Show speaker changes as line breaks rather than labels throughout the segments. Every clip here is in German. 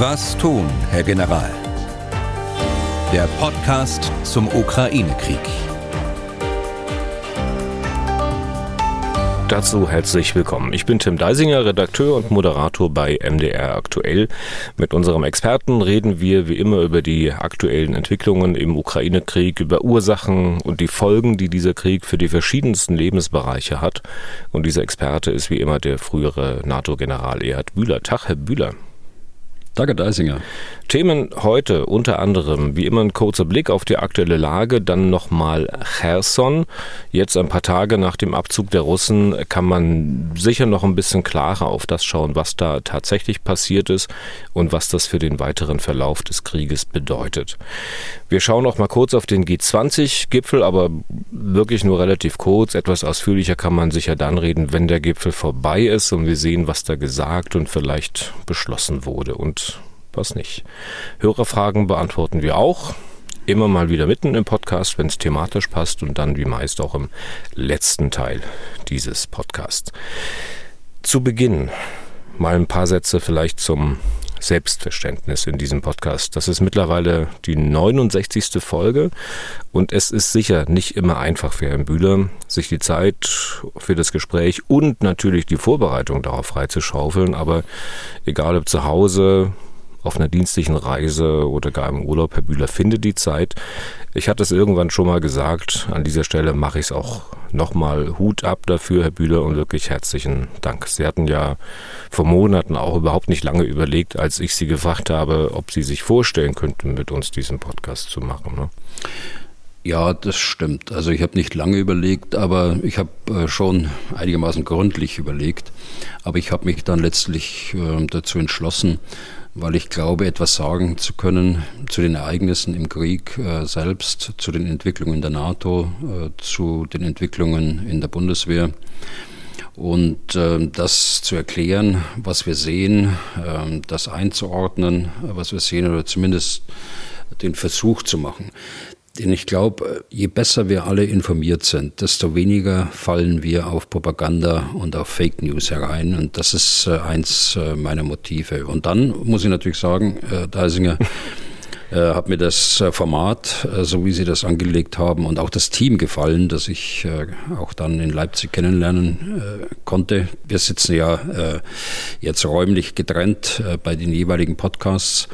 Was tun, Herr General? Der Podcast zum Ukraine-Krieg.
Dazu herzlich willkommen. Ich bin Tim Deisinger, Redakteur und Moderator bei MDR Aktuell. Mit unserem Experten reden wir wie immer über die aktuellen Entwicklungen im Ukraine-Krieg, über Ursachen und die Folgen, die dieser Krieg für die verschiedensten Lebensbereiche hat. Und dieser Experte ist wie immer der frühere NATO-General Erhard Bühler. Tag, Herr Bühler.
Danke, Deisinger.
Themen heute unter anderem, wie immer ein kurzer Blick auf die aktuelle Lage, dann nochmal Cherson. Jetzt ein paar Tage nach dem Abzug der Russen kann man sicher noch ein bisschen klarer auf das schauen, was da tatsächlich passiert ist und was das für den weiteren Verlauf des Krieges bedeutet. Wir schauen noch mal kurz auf den G20-Gipfel, aber wirklich nur relativ kurz. Etwas ausführlicher kann man sicher dann reden, wenn der Gipfel vorbei ist und wir sehen, was da gesagt und vielleicht beschlossen wurde. Und was nicht. Hörerfragen beantworten wir auch. Immer mal wieder mitten im Podcast, wenn es thematisch passt und dann wie meist auch im letzten Teil dieses Podcasts. Zu Beginn mal ein paar Sätze vielleicht zum Selbstverständnis in diesem Podcast. Das ist mittlerweile die 69. Folge und es ist sicher nicht immer einfach für Herrn Bühler, sich die Zeit für das Gespräch und natürlich die Vorbereitung darauf freizuschaufeln. Aber egal ob zu Hause, auf einer dienstlichen Reise oder gar im Urlaub, Herr Bühler, finde die Zeit. Ich hatte es irgendwann schon mal gesagt, an dieser Stelle mache ich es auch nochmal Hut ab dafür, Herr Bühler, und wirklich herzlichen Dank. Sie hatten ja vor Monaten auch überhaupt nicht lange überlegt, als ich Sie gefragt habe, ob Sie sich vorstellen könnten, mit uns diesen Podcast zu machen. Ne?
Ja, das stimmt. Also ich habe nicht lange überlegt, aber ich habe äh, schon einigermaßen gründlich überlegt. Aber ich habe mich dann letztlich äh, dazu entschlossen, weil ich glaube, etwas sagen zu können zu den Ereignissen im Krieg äh, selbst, zu den Entwicklungen der NATO, äh, zu den Entwicklungen in der Bundeswehr. Und äh, das zu erklären, was wir sehen, äh, das einzuordnen, was wir sehen, oder zumindest den Versuch zu machen. Denn ich glaube, je besser wir alle informiert sind, desto weniger fallen wir auf Propaganda und auf Fake News herein. Und das ist äh, eins äh, meiner Motive. Und dann muss ich natürlich sagen, äh, Deisinger, hat mir das Format, so wie Sie das angelegt haben, und auch das Team gefallen, das ich auch dann in Leipzig kennenlernen konnte. Wir sitzen ja jetzt räumlich getrennt bei den jeweiligen Podcasts.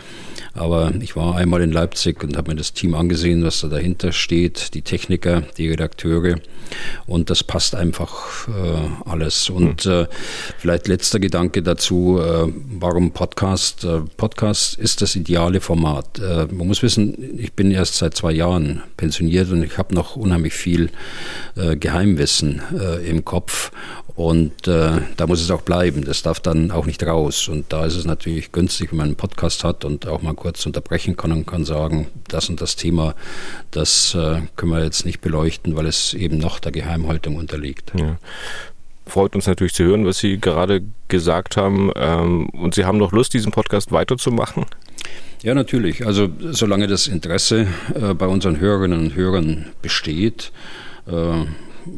Aber ich war einmal in Leipzig und habe mir das Team angesehen, was da dahinter steht, die Techniker, die Redakteure. Und das passt einfach äh, alles. Und äh, vielleicht letzter Gedanke dazu, äh, warum Podcast? Äh, Podcast ist das ideale Format. Äh, man muss wissen, ich bin erst seit zwei Jahren pensioniert und ich habe noch unheimlich viel äh, Geheimwissen im Kopf. Und äh, da muss es auch bleiben. Das darf dann auch nicht raus. Und da ist es natürlich günstig, wenn man einen Podcast hat und auch mal kurz unterbrechen kann und kann sagen, das und das Thema, das äh, können wir jetzt nicht beleuchten, weil es eben noch der Geheimhaltung unterliegt. Ja.
Freut uns natürlich zu hören, was Sie gerade gesagt haben. Ähm, und Sie haben noch Lust, diesen Podcast weiterzumachen?
Ja, natürlich. Also solange das Interesse äh, bei unseren Hörerinnen und Hörern besteht, äh,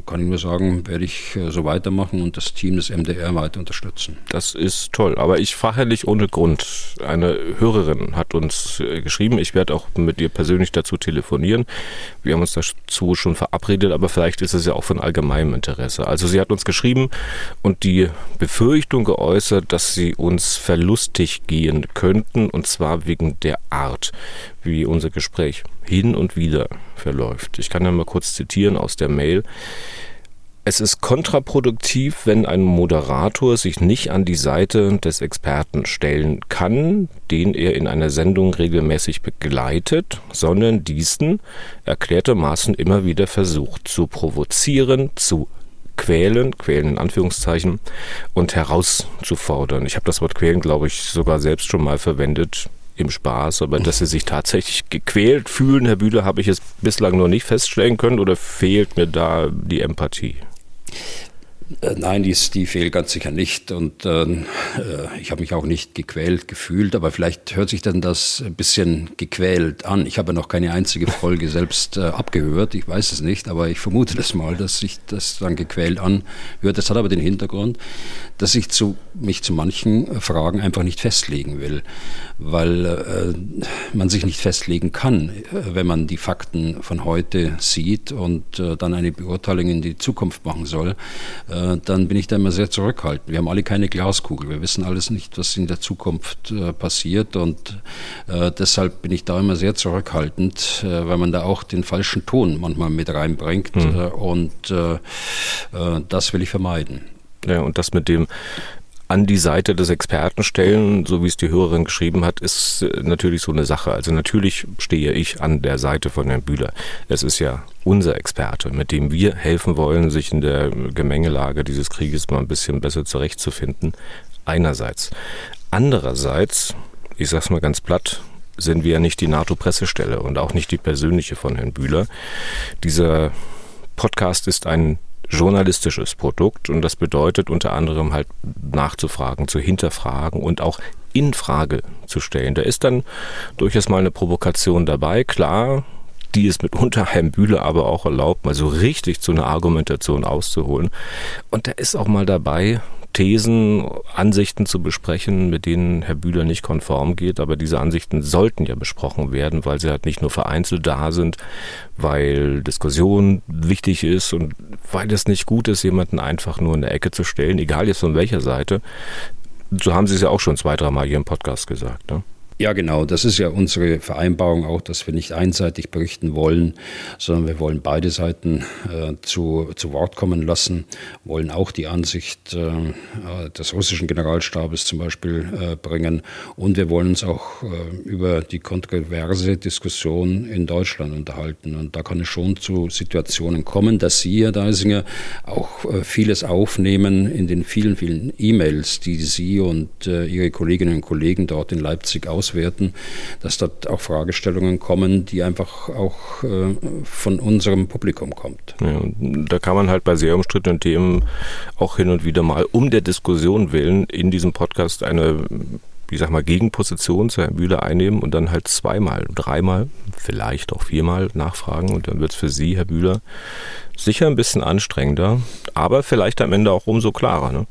kann ich nur sagen, werde ich äh, so weitermachen und das Team des MDR weiter unterstützen.
Das ist toll, aber ich frage nicht ohne Grund. Eine Hörerin hat uns äh, geschrieben, ich werde auch mit ihr persönlich dazu telefonieren. Wir haben uns dazu schon verabredet, aber vielleicht ist es ja auch von allgemeinem Interesse. Also sie hat uns geschrieben und die Befürchtung geäußert, dass sie uns verlustig gehen könnten und zwar wegen der Art, wie unser Gespräch hin und wieder verläuft. Ich kann ja mal kurz zitieren aus der Mail. Es ist kontraproduktiv, wenn ein Moderator sich nicht an die Seite des Experten stellen kann, den er in einer Sendung regelmäßig begleitet, sondern diesen erklärtermaßen immer wieder versucht zu provozieren, zu quälen, quälen in Anführungszeichen, und herauszufordern. Ich habe das Wort quälen, glaube ich, sogar selbst schon mal verwendet im Spaß, aber dass sie sich tatsächlich gequält fühlen, Herr Bühler, habe ich es bislang noch nicht feststellen können oder fehlt mir da die Empathie?
Äh, nein, die, die fehlt ganz sicher nicht. Und äh, äh, ich habe mich auch nicht gequält gefühlt, aber vielleicht hört sich dann das ein bisschen gequält an. Ich habe noch keine einzige Folge selbst äh, abgehört, ich weiß es nicht, aber ich vermute das mal, dass sich das dann gequält anhört. Das hat aber den Hintergrund, dass ich zu, mich zu manchen Fragen einfach nicht festlegen will, weil äh, man sich nicht festlegen kann, äh, wenn man die Fakten von heute sieht und äh, dann eine Beurteilung in die Zukunft machen soll, äh, dann bin ich da immer sehr zurückhaltend. Wir haben alle keine Glaskugel, wir wissen alles nicht, was in der Zukunft äh, passiert und äh, deshalb bin ich da immer sehr zurückhaltend, weil man da auch den falschen Ton manchmal mit reinbringt mhm. und das will ich vermeiden.
Ja, und das mit dem an die Seite des Experten stellen, so wie es die Hörerin geschrieben hat, ist äh, natürlich so eine Sache. Also natürlich stehe ich an der Seite von Herrn Bühler. Es ist ja unser Experte, mit dem wir helfen wollen, sich in der Gemengelage dieses Krieges mal ein bisschen besser zurechtzufinden. Einerseits. Andererseits, ich sag's mal ganz platt, sind wir ja nicht die NATO-Pressestelle und auch nicht die persönliche von Herrn Bühler. Dieser Podcast ist ein journalistisches Produkt und das bedeutet unter anderem halt nachzufragen, zu hinterfragen und auch in Frage zu stellen. Da ist dann durchaus mal eine Provokation dabei, klar, die es mitunter Herrn Bühler aber auch erlaubt, mal so richtig zu einer Argumentation auszuholen. Und da ist auch mal dabei, Thesen, Ansichten zu besprechen, mit denen Herr Bühler nicht konform geht. Aber diese Ansichten sollten ja besprochen werden, weil sie halt nicht nur vereinzelt da sind, weil Diskussion wichtig ist und weil es nicht gut ist, jemanden einfach nur in der Ecke zu stellen, egal jetzt von welcher Seite. So haben Sie es ja auch schon zwei, dreimal hier im Podcast gesagt. Ne?
Ja, genau. Das ist ja unsere Vereinbarung auch, dass wir nicht einseitig berichten wollen, sondern wir wollen beide Seiten äh, zu, zu Wort kommen lassen, wollen auch die Ansicht äh, des russischen Generalstabes zum Beispiel äh, bringen und wir wollen uns auch äh, über die kontroverse Diskussion in Deutschland unterhalten. Und da kann es schon zu Situationen kommen, dass Sie, Herr Deisinger, auch äh, vieles aufnehmen in den vielen, vielen E-Mails, die Sie und äh, Ihre Kolleginnen und Kollegen dort in Leipzig aus auswerten, dass dort auch Fragestellungen kommen, die einfach auch äh, von unserem Publikum kommt.
Ja, da kann man halt bei sehr umstrittenen Themen auch hin und wieder mal um der Diskussion willen in diesem Podcast eine ich sag mal, Gegenposition zu Herrn Bühler einnehmen und dann halt zweimal, dreimal, vielleicht auch viermal nachfragen und dann wird es für Sie, Herr Bühler, sicher ein bisschen anstrengender, aber vielleicht am Ende auch umso klarer. Ne?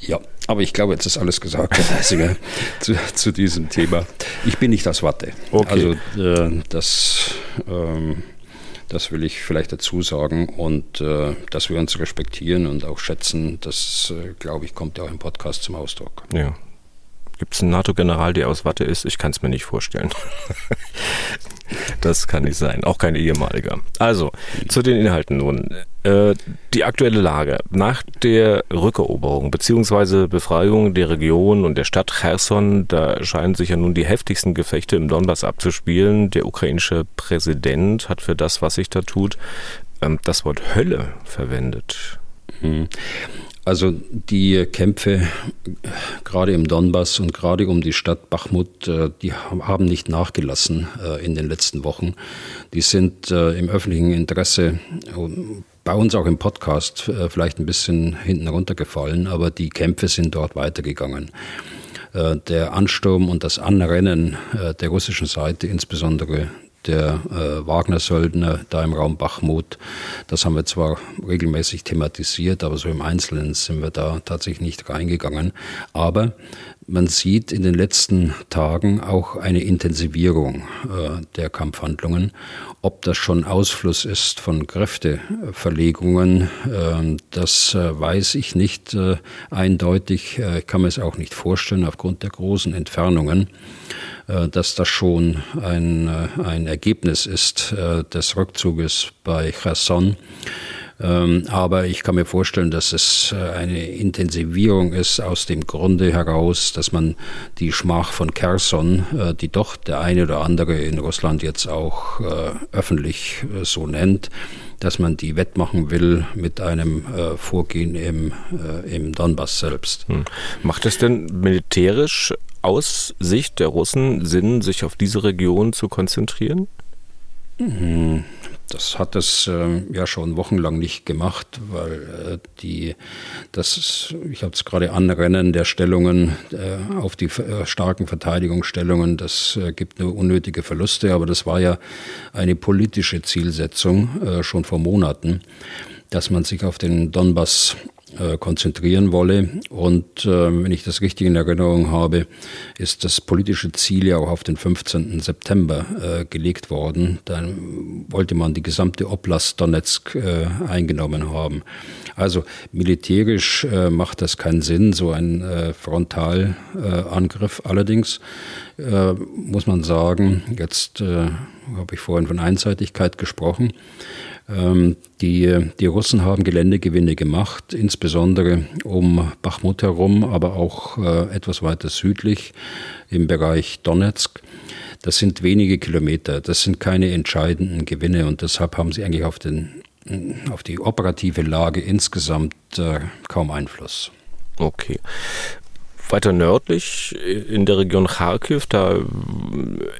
Ja, aber ich glaube, jetzt ist alles gesagt, Herr zu, zu, diesem Thema. Ich bin nicht das Watte. Okay. Also äh, das, ähm, das will ich vielleicht dazu sagen. Und äh, dass wir uns respektieren und auch schätzen, das, äh, glaube ich, kommt ja auch im Podcast zum Ausdruck.
Ja. Gibt es einen NATO-General, der aus Watte ist? Ich kann es mir nicht vorstellen. Das kann nicht sein, auch kein ehemaliger. Also, zu den Inhalten nun. Äh, die aktuelle Lage. Nach der Rückeroberung bzw. Befreiung der Region und der Stadt Cherson, da scheinen sich ja nun die heftigsten Gefechte im Donbass abzuspielen. Der ukrainische Präsident hat für das, was sich da tut, ähm, das Wort Hölle verwendet.
Hm. Also die Kämpfe gerade im Donbass und gerade um die Stadt Bachmut, äh, die haben nicht nachgelassen äh, in den letzten Wochen. Die sind äh, im öffentlichen Interesse bei uns auch im Podcast vielleicht ein bisschen hinten runtergefallen, aber die Kämpfe sind dort weitergegangen. Der Ansturm und das Anrennen der russischen Seite, insbesondere der äh, Wagner-Söldner da im Raum Bachmut. Das haben wir zwar regelmäßig thematisiert, aber so im Einzelnen sind wir da tatsächlich nicht reingegangen. Aber man sieht in den letzten Tagen auch eine Intensivierung äh, der Kampfhandlungen. Ob das schon Ausfluss ist von Kräfteverlegungen, äh, das äh, weiß ich nicht äh, eindeutig. Äh, ich kann mir es auch nicht vorstellen aufgrund der großen Entfernungen. Äh, dass das schon ein, äh, ein Ergebnis ist äh, des Rückzuges bei Cherson. Ähm, aber ich kann mir vorstellen, dass es eine Intensivierung ist aus dem Grunde heraus, dass man die Schmach von Kherson, die doch der eine oder andere in Russland jetzt auch öffentlich so nennt, dass man die wettmachen will mit einem Vorgehen im, im Donbass selbst. Hm.
Macht es denn militärisch aus Sicht der Russen Sinn, sich auf diese Region zu konzentrieren?
Mhm. Das hat es äh, ja schon wochenlang nicht gemacht, weil äh, die, das, ist, ich habe es gerade anrennen der Stellungen äh, auf die äh, starken Verteidigungsstellungen, das äh, gibt nur unnötige Verluste, aber das war ja eine politische Zielsetzung äh, schon vor Monaten, dass man sich auf den Donbass äh, konzentrieren wolle. Und äh, wenn ich das richtig in Erinnerung habe, ist das politische Ziel ja auch auf den 15. September äh, gelegt worden. Dann wollte man die gesamte Oblast Donetsk äh, eingenommen haben. Also militärisch äh, macht das keinen Sinn, so ein Frontalangriff. Allerdings muss man sagen, jetzt habe ich vorhin von Einseitigkeit gesprochen, ähm, die, die Russen haben Geländegewinne gemacht, insbesondere um Bachmut herum, aber auch äh, etwas weiter südlich im Bereich Donetsk. Das sind wenige Kilometer, das sind keine entscheidenden Gewinne und deshalb haben sie eigentlich auf, den, auf die operative Lage insgesamt äh, kaum Einfluss.
Okay. Weiter nördlich in der Region Kharkiv, da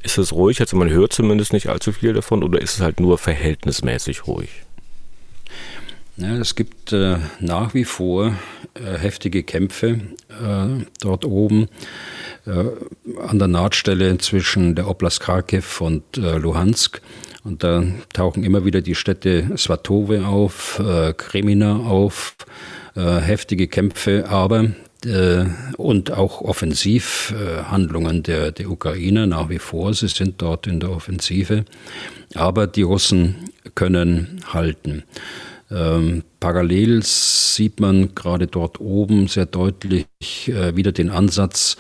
ist es ruhig, also man hört zumindest nicht allzu viel davon oder ist es halt nur verhältnismäßig ruhig?
Ja, es gibt äh, nach wie vor äh, heftige Kämpfe äh, dort oben äh, an der Nahtstelle zwischen der Oblast Kharkiv und äh, Luhansk. Und da tauchen immer wieder die Städte Svatove auf, äh, Kremina auf, heftige Kämpfe, aber und auch Offensivhandlungen der, der Ukraine nach wie vor. Sie sind dort in der Offensive. Aber die Russen können halten. Ähm, parallel sieht man gerade dort oben sehr deutlich äh, wieder den Ansatz,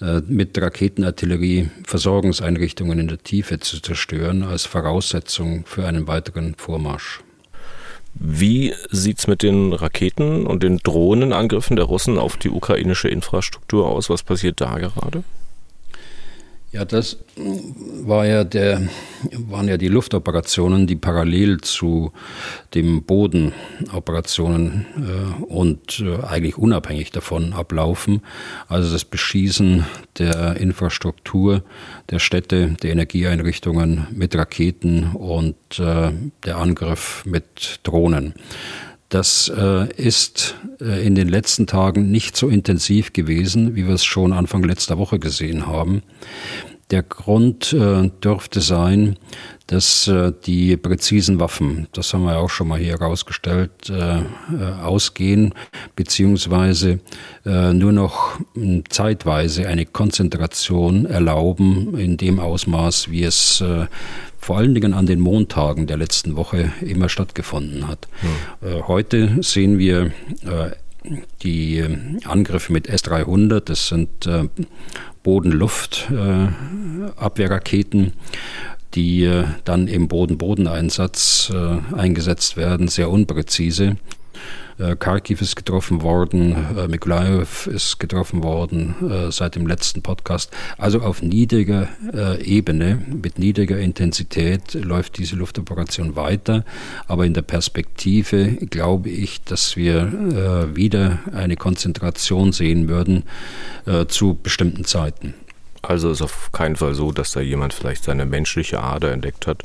äh, mit Raketenartillerie Versorgungseinrichtungen in der Tiefe zu zerstören als Voraussetzung für einen weiteren Vormarsch.
Wie sieht es mit den Raketen und den Drohnenangriffen der Russen auf die ukrainische Infrastruktur aus? Was passiert da gerade?
Ja, das war ja der, waren ja die Luftoperationen, die parallel zu den Bodenoperationen äh, und äh, eigentlich unabhängig davon ablaufen. Also das Beschießen der Infrastruktur, der Städte, der Energieeinrichtungen mit Raketen und äh, der Angriff mit Drohnen. Das äh, ist äh, in den letzten Tagen nicht so intensiv gewesen, wie wir es schon Anfang letzter Woche gesehen haben. Der Grund äh, dürfte sein, dass äh, die präzisen Waffen, das haben wir auch schon mal hier herausgestellt, äh, äh ausgehen, beziehungsweise äh, nur noch hm, zeitweise eine Konzentration erlauben in dem Ausmaß, wie es äh, vor allen Dingen an den Montagen der letzten Woche immer stattgefunden hat. Ja. Heute sehen wir die Angriffe mit S-300, das sind Boden-Luft-Abwehrraketen, die äh, dann im Boden-Boden-Einsatz äh, eingesetzt werden, sehr unpräzise. Äh, Kharkiv ist getroffen worden, äh, Mykolaiv ist getroffen worden äh, seit dem letzten Podcast. Also auf niedriger Ebene, mit niedriger Intensität läuft diese Luftoperation weiter. Aber in der Perspektive glaube ich, dass wir wieder eine Konzentration sehen würden zu bestimmten Zeiten.
Also ist auf keinen Fall so, dass da jemand vielleicht seine menschliche Ader entdeckt hat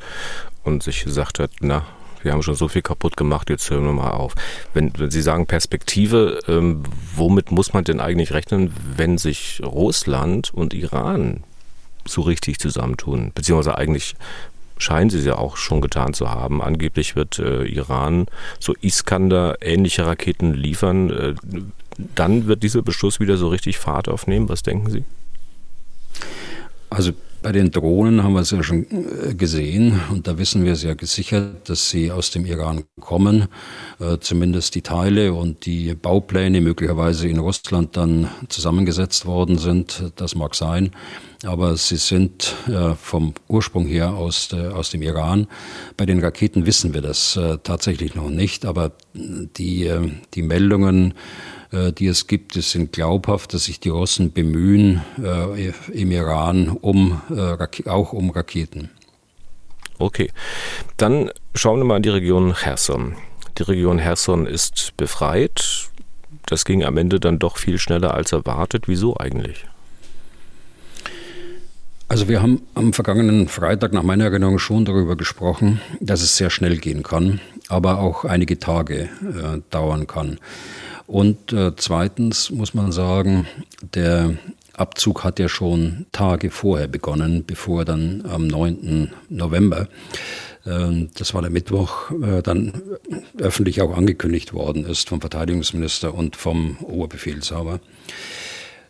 und sich gesagt hat, na, wir haben schon so viel kaputt gemacht, jetzt hören wir mal auf. Wenn, wenn Sie sagen Perspektive, ähm, womit muss man denn eigentlich rechnen, wenn sich Russland und Iran so richtig zusammentun? Beziehungsweise eigentlich scheinen sie es ja auch schon getan zu haben. Angeblich wird äh, Iran so Iskander-ähnliche Raketen liefern. Äh, dann wird dieser Beschuss wieder so richtig Fahrt aufnehmen. Was denken Sie?
Also bei den Drohnen haben wir es ja schon äh, gesehen und da wissen wir sehr gesichert, dass sie aus dem Iran kommen, äh, zumindest die Teile und die Baupläne möglicherweise in Russland dann zusammengesetzt worden sind. Das mag sein, aber sie sind äh, vom Ursprung her aus, aus dem Iran. Bei den Raketen wissen wir das tatsächlich noch nicht, aber die, die Meldungen äh, die es gibt, es sind glaubhaft, dass sich die Russen bemühen äh, im Iran um äh, auch um Raketen.
Okay, dann schauen wir mal in die Region Cherson. Die Region Cherson ist befreit. Das ging am Ende dann doch viel schneller als erwartet. Wieso eigentlich?
Also wir haben am vergangenen Freitag nach meiner Erinnerung schon darüber gesprochen, dass es sehr schnell gehen kann, aber auch einige Tage äh, dauern kann. Und äh, zweitens muss man sagen, der Abzug hat ja schon Tage vorher begonnen, bevor dann am 9. November, äh, das war der Mittwoch, äh, dann öffentlich auch angekündigt worden ist vom Verteidigungsminister und vom Oberbefehlshaber.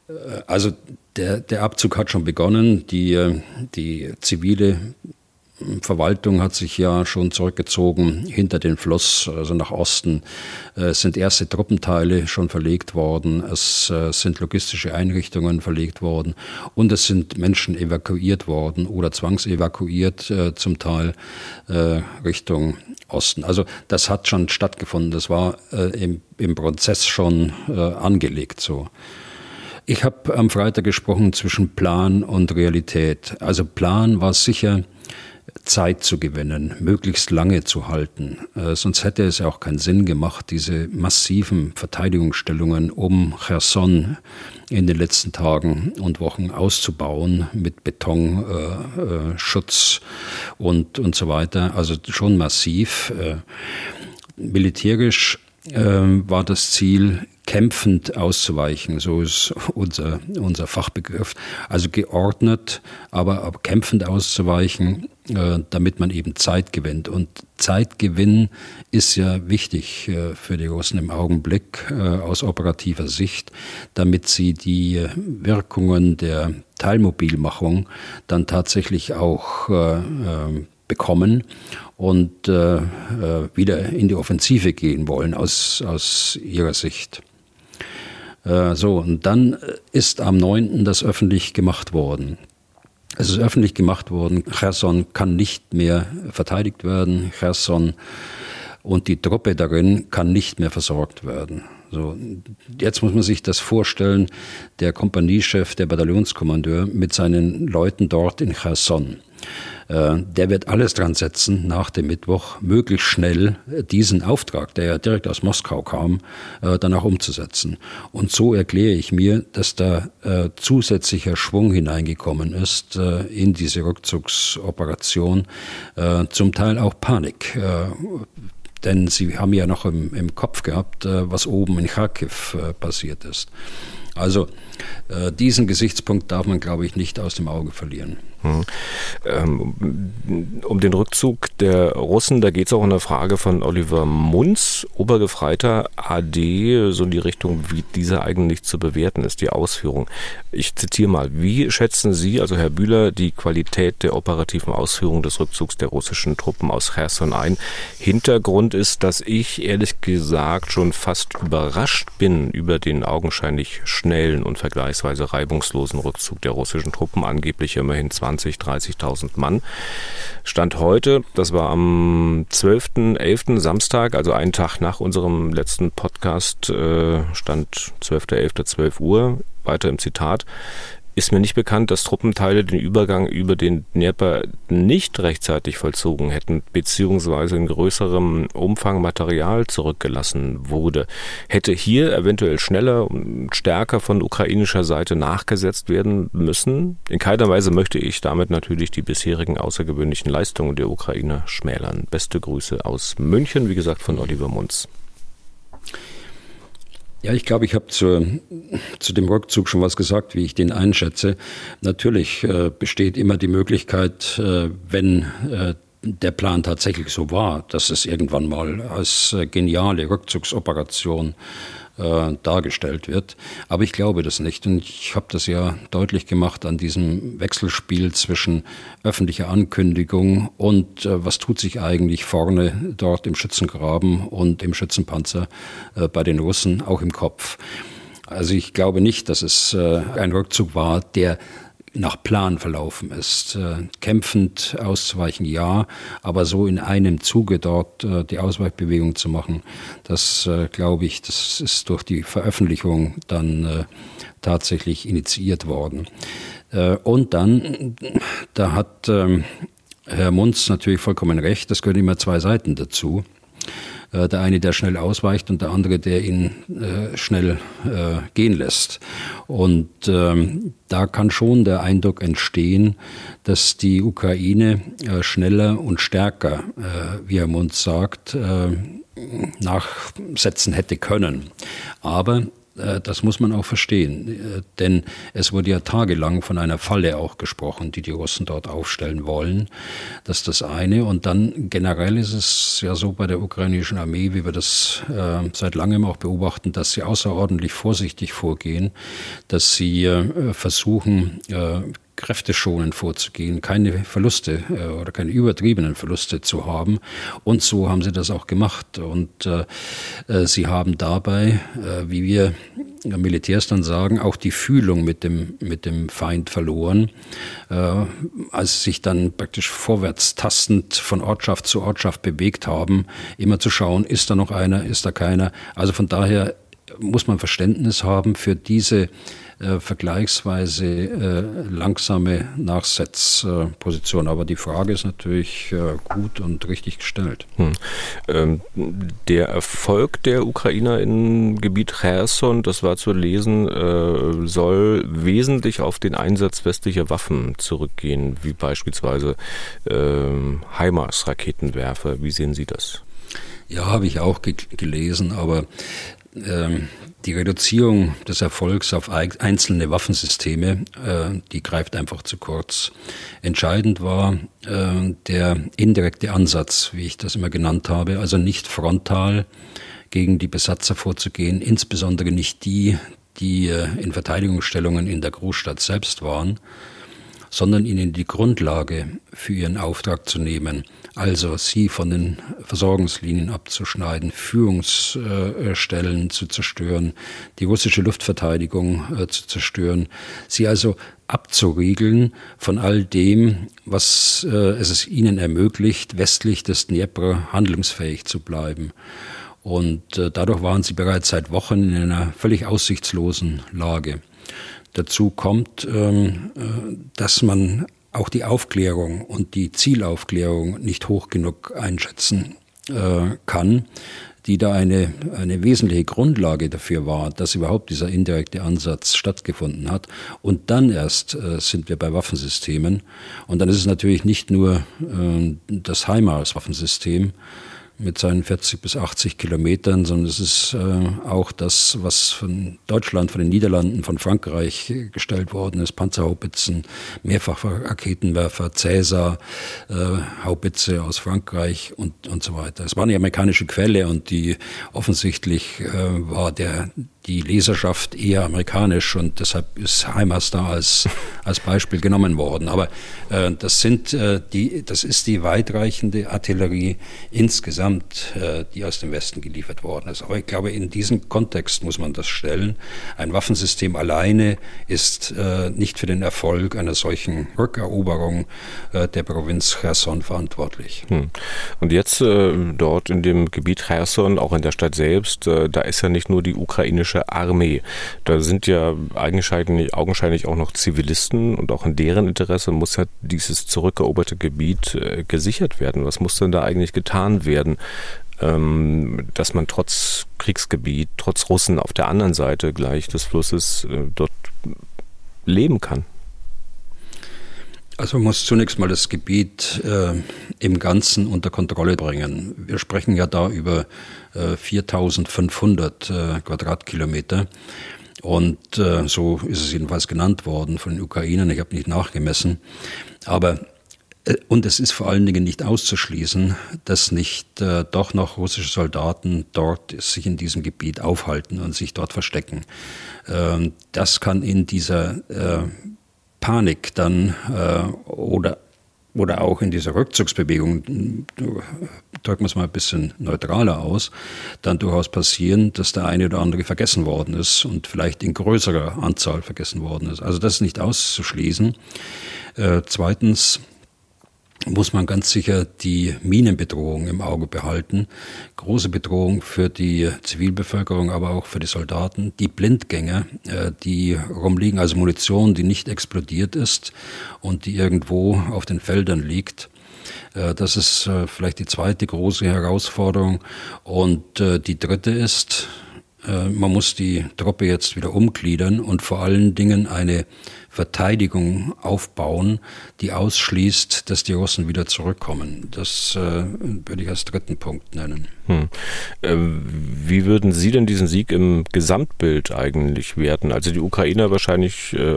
Äh, also der, der Abzug hat schon begonnen. Die, äh, die zivile Verwaltung hat sich ja schon zurückgezogen hinter den Fluss, also nach Osten. Es sind erste Truppenteile schon verlegt worden, es äh, sind logistische Einrichtungen verlegt worden und es sind Menschen evakuiert worden oder zwangsevakuiert zum Teil Richtung Osten. Also das hat schon stattgefunden, das war im, im Prozess schon angelegt so. Ich habe am Freitag gesprochen zwischen Plan und Realität. Also Plan war sicher, Zeit zu gewinnen, möglichst lange zu halten. Äh, sonst hätte es auch keinen Sinn gemacht, diese massiven Verteidigungsstellungen um Cherson in den letzten Tagen und Wochen auszubauen mit Betonschutz äh, äh, und, und so weiter. Also schon massiv. Äh, militärisch ähm, war das Ziel, kämpfend auszuweichen, so ist unser, unser Fachbegriff. Also geordnet, aber, aber kämpfend auszuweichen, äh, damit man eben Zeit gewinnt. Und Zeitgewinn ist ja wichtig äh, für die Russen im Augenblick äh, aus operativer Sicht, damit sie die Wirkungen der Teilmobilmachung dann tatsächlich auch äh, äh, bekommen und äh, äh, wieder in die Offensive gehen wollen aus, aus ihrer Sicht. Äh, so, und dann ist am 9. das öffentlich gemacht worden. Es ist öffentlich gemacht worden, Cherson kann nicht mehr verteidigt werden, Cherson und die Truppe darin kann nicht mehr versorgt werden. So, jetzt muss man sich das vorstellen, der Kompaniechef, der Bataillonskommandeur mit seinen Leuten dort in Cherson. Äh, der wird alles dran setzen, nach dem Mittwoch möglichst schnell diesen Auftrag, der ja direkt aus Moskau kam, äh, dann auch umzusetzen. Und so erkläre ich mir, dass da äh, zusätzlicher Schwung hineingekommen ist in diese Rückzugsoperation, zum Teil auch Panik denn sie haben ja noch im, im Kopf gehabt, was oben in Kharkiv passiert ist. Also diesen Gesichtspunkt darf man, glaube ich, nicht aus dem Auge verlieren. Hm.
Ähm, um den Rückzug der Russen, da geht es auch in der Frage von Oliver Munz, Obergefreiter AD, so in die Richtung, wie dieser eigentlich zu bewerten ist, die Ausführung. Ich zitiere mal, wie schätzen Sie, also Herr Bühler, die Qualität der operativen Ausführung des Rückzugs der russischen Truppen aus Cherson ein? Hintergrund ist, dass ich ehrlich gesagt schon fast überrascht bin über den augenscheinlich schnellen und vergleichsweise reibungslosen Rückzug der russischen Truppen, angeblich immerhin 20, 30.000 Mann. Stand heute, das war am 12.11. Samstag, also einen Tag nach unserem letzten Podcast, äh, stand 12.11. 12 Uhr, weiter im Zitat, ist mir nicht bekannt, dass Truppenteile den Übergang über den Dnieper nicht rechtzeitig vollzogen hätten, beziehungsweise in größerem Umfang Material zurückgelassen wurde. Hätte hier eventuell schneller und stärker von ukrainischer Seite nachgesetzt werden müssen? In keiner Weise möchte ich damit natürlich die bisherigen außergewöhnlichen Leistungen der Ukrainer schmälern. Beste Grüße aus München, wie gesagt, von Oliver Munz.
Ja, ich glaube, ich habe zu, zu dem Rückzug schon was gesagt, wie ich den einschätze. Natürlich äh, besteht immer die Möglichkeit, äh, wenn äh, der Plan tatsächlich so war, dass es irgendwann mal als äh, geniale Rückzugsoperation äh, dargestellt wird. Aber ich glaube das nicht. Und ich habe das ja deutlich gemacht an diesem Wechselspiel zwischen öffentlicher Ankündigung und äh, was tut sich eigentlich vorne dort im Schützengraben und im Schützenpanzer äh, bei den Russen, auch im Kopf. Also ich glaube nicht, dass es äh, ein Rückzug war, der nach Plan verlaufen ist. Äh, kämpfend auszuweichen, ja, aber so in einem Zuge dort äh, die Ausweichbewegung zu machen, das äh, glaube ich, das ist durch die Veröffentlichung dann tatsächlich initiiert worden. Und dann, da hat ähm, Herr Munz natürlich vollkommen recht, das gehören immer zwei Seiten dazu. Äh, der eine, der schnell ausweicht und der andere, der ihn äh, schnell äh, gehen lässt. Und ähm, da kann schon der Eindruck entstehen, dass die Ukraine äh, schneller und stärker, äh, wie Herr Mund sagt, äh, nachsetzen hätte können. Aber das muss man auch verstehen, äh, denn es wurde ja tagelang von einer Falle auch gesprochen, die die Russen dort aufstellen wollen. Das ist das eine. Und dann generell ist es ja so bei der ukrainischen Armee, wie wir das äh, seit langem auch beobachten, dass sie außerordentlich vorsichtig vorgehen, dass sie äh, versuchen, äh, kräfteschonend vorzugehen, keine Verluste äh, oder keine übertriebenen Verluste zu haben. Und so haben sie das auch gemacht. Und äh, äh sie haben dabei, äh, wie wir Militärs dann sagen, auch die Fühlung mit dem, mit dem Feind verloren, äh, als sie sich dann praktisch vorwärts tastend von Ortschaft zu Ortschaft bewegt haben, immer zu schauen, ist da noch einer, ist da keiner. Also von daher muss man Verständnis haben für diese äh, vergleichsweise äh, langsame Nachsetzposition. Aber die Frage ist natürlich äh, gut und richtig gestellt. Hm.
Ähm, der Erfolg der Ukrainer im Gebiet Cherson, das war zu lesen, äh, soll wesentlich auf den Einsatz westlicher Waffen zurückgehen, wie beispielsweise ähm, HIMARS-Raketenwerfer. Wie sehen Sie das?
Ja, habe ich auch ge gelesen, aber ähm, die Reduzierung des Erfolgs auf einzelne Waffensysteme, äh, die greift einfach zu kurz. Entscheidend war äh, der indirekte Ansatz, wie ich das immer genannt habe, also nicht frontal gegen die Besatzer vorzugehen, insbesondere nicht die, die äh, in Verteidigungsstellungen in der Großstadt selbst waren, sondern ihnen die Grundlage für ihren Auftrag zu nehmen, also sie von den Versorgungslinien abzuschneiden, Führungsstellen zu zerstören, die russische Luftverteidigung äh, zu zerstören, sie also abzuriegeln von all dem, was äh, es ihnen ermöglicht, westlich des Dnepr handlungsfähig zu bleiben. Und äh, dadurch waren sie bereits seit Wochen in einer völlig aussichtslosen Lage. Dazu kommt, ähm, dass man auch die Aufklärung und die Zielaufklärung nicht hoch genug einschätzen äh, kann, die da eine, eine wesentliche Grundlage dafür war, dass überhaupt dieser indirekte Ansatz stattgefunden hat. Und dann erst äh, sind wir bei Waffensystemen. Und dann ist es natürlich nicht nur äh, das HIMARS-Waffensystem, mit seinen 40 bis 80 Kilometern, sondern es ist äh, auch das, was von Deutschland, von den Niederlanden, von Frankreich gestellt worden ist. Panzerhaubitzen, Mehrfachraketenwerfer, Cäsar, äh, Haubitze aus Frankreich und, und so weiter. Es war eine amerikanische Quelle und die offensichtlich äh, war der die Leserschaft eher amerikanisch und deshalb ist Heimers da als, als Beispiel genommen worden. Aber das sind die, das ist die weitreichende Artillerie insgesamt, äh, die aus dem Westen geliefert worden ist. Aber ich glaube, in diesem Kontext muss man das stellen. Ein Waffensystem alleine ist äh, nicht für den Erfolg einer solchen Rückeroberung äh, der Provinz Cherson verantwortlich. Hm.
Und jetzt dort in dem Gebiet Cherson, auch in der Stadt selbst, da ist ja nicht nur die ukrainische Armee. Da sind ja augenscheinlich, augenscheinlich auch noch Zivilisten und auch in deren Interesse muss ja dieses zurückeroberte Gebiet gesichert werden. Was muss denn da eigentlich getan werden? Ähm, dass man trotz Kriegsgebiet, trotz Russen auf der anderen Seite gleich des Flusses äh, dort leben kann.
Also man muss zunächst mal das Gebiet äh, im Ganzen unter Kontrolle bringen. Wir sprechen ja da über äh, 4500 äh, Quadratkilometer. Und äh, so ist es jedenfalls genannt worden von den Ukrainern. Ich habe nicht nachgemessen. Aber und es ist vor allen Dingen nicht auszuschließen, dass nicht äh, doch noch russische Soldaten dort sich in diesem Gebiet aufhalten und sich dort verstecken. Ähm, das kann in dieser äh, Panik dann äh, oder oder auch in dieser Rückzugsbewegung, drücken wir es mal ein bisschen neutraler aus, dann durchaus passieren, dass der eine oder andere vergessen worden ist und vielleicht in größerer Anzahl vergessen worden ist. Also das ist nicht auszuschließen. Äh, zweitens muss man ganz sicher die Minenbedrohung im Auge behalten. Große Bedrohung für die Zivilbevölkerung, aber auch für die Soldaten. Die Blindgänger, äh, die rumliegen, also Munition, die nicht explodiert ist und die irgendwo auf den Feldern liegt. Das ist vielleicht die zweite große Herausforderung. Und die dritte ist, man muss die Truppe jetzt wieder umgliedern und vor allen Dingen eine Verteidigung aufbauen, die ausschließt, dass die Russen wieder zurückkommen. Das äh, würde ich als dritten Punkt nennen. Hm.
Äh, wie würden Sie denn diesen Sieg im Gesamtbild eigentlich werten? Also die Ukrainer wahrscheinlich äh,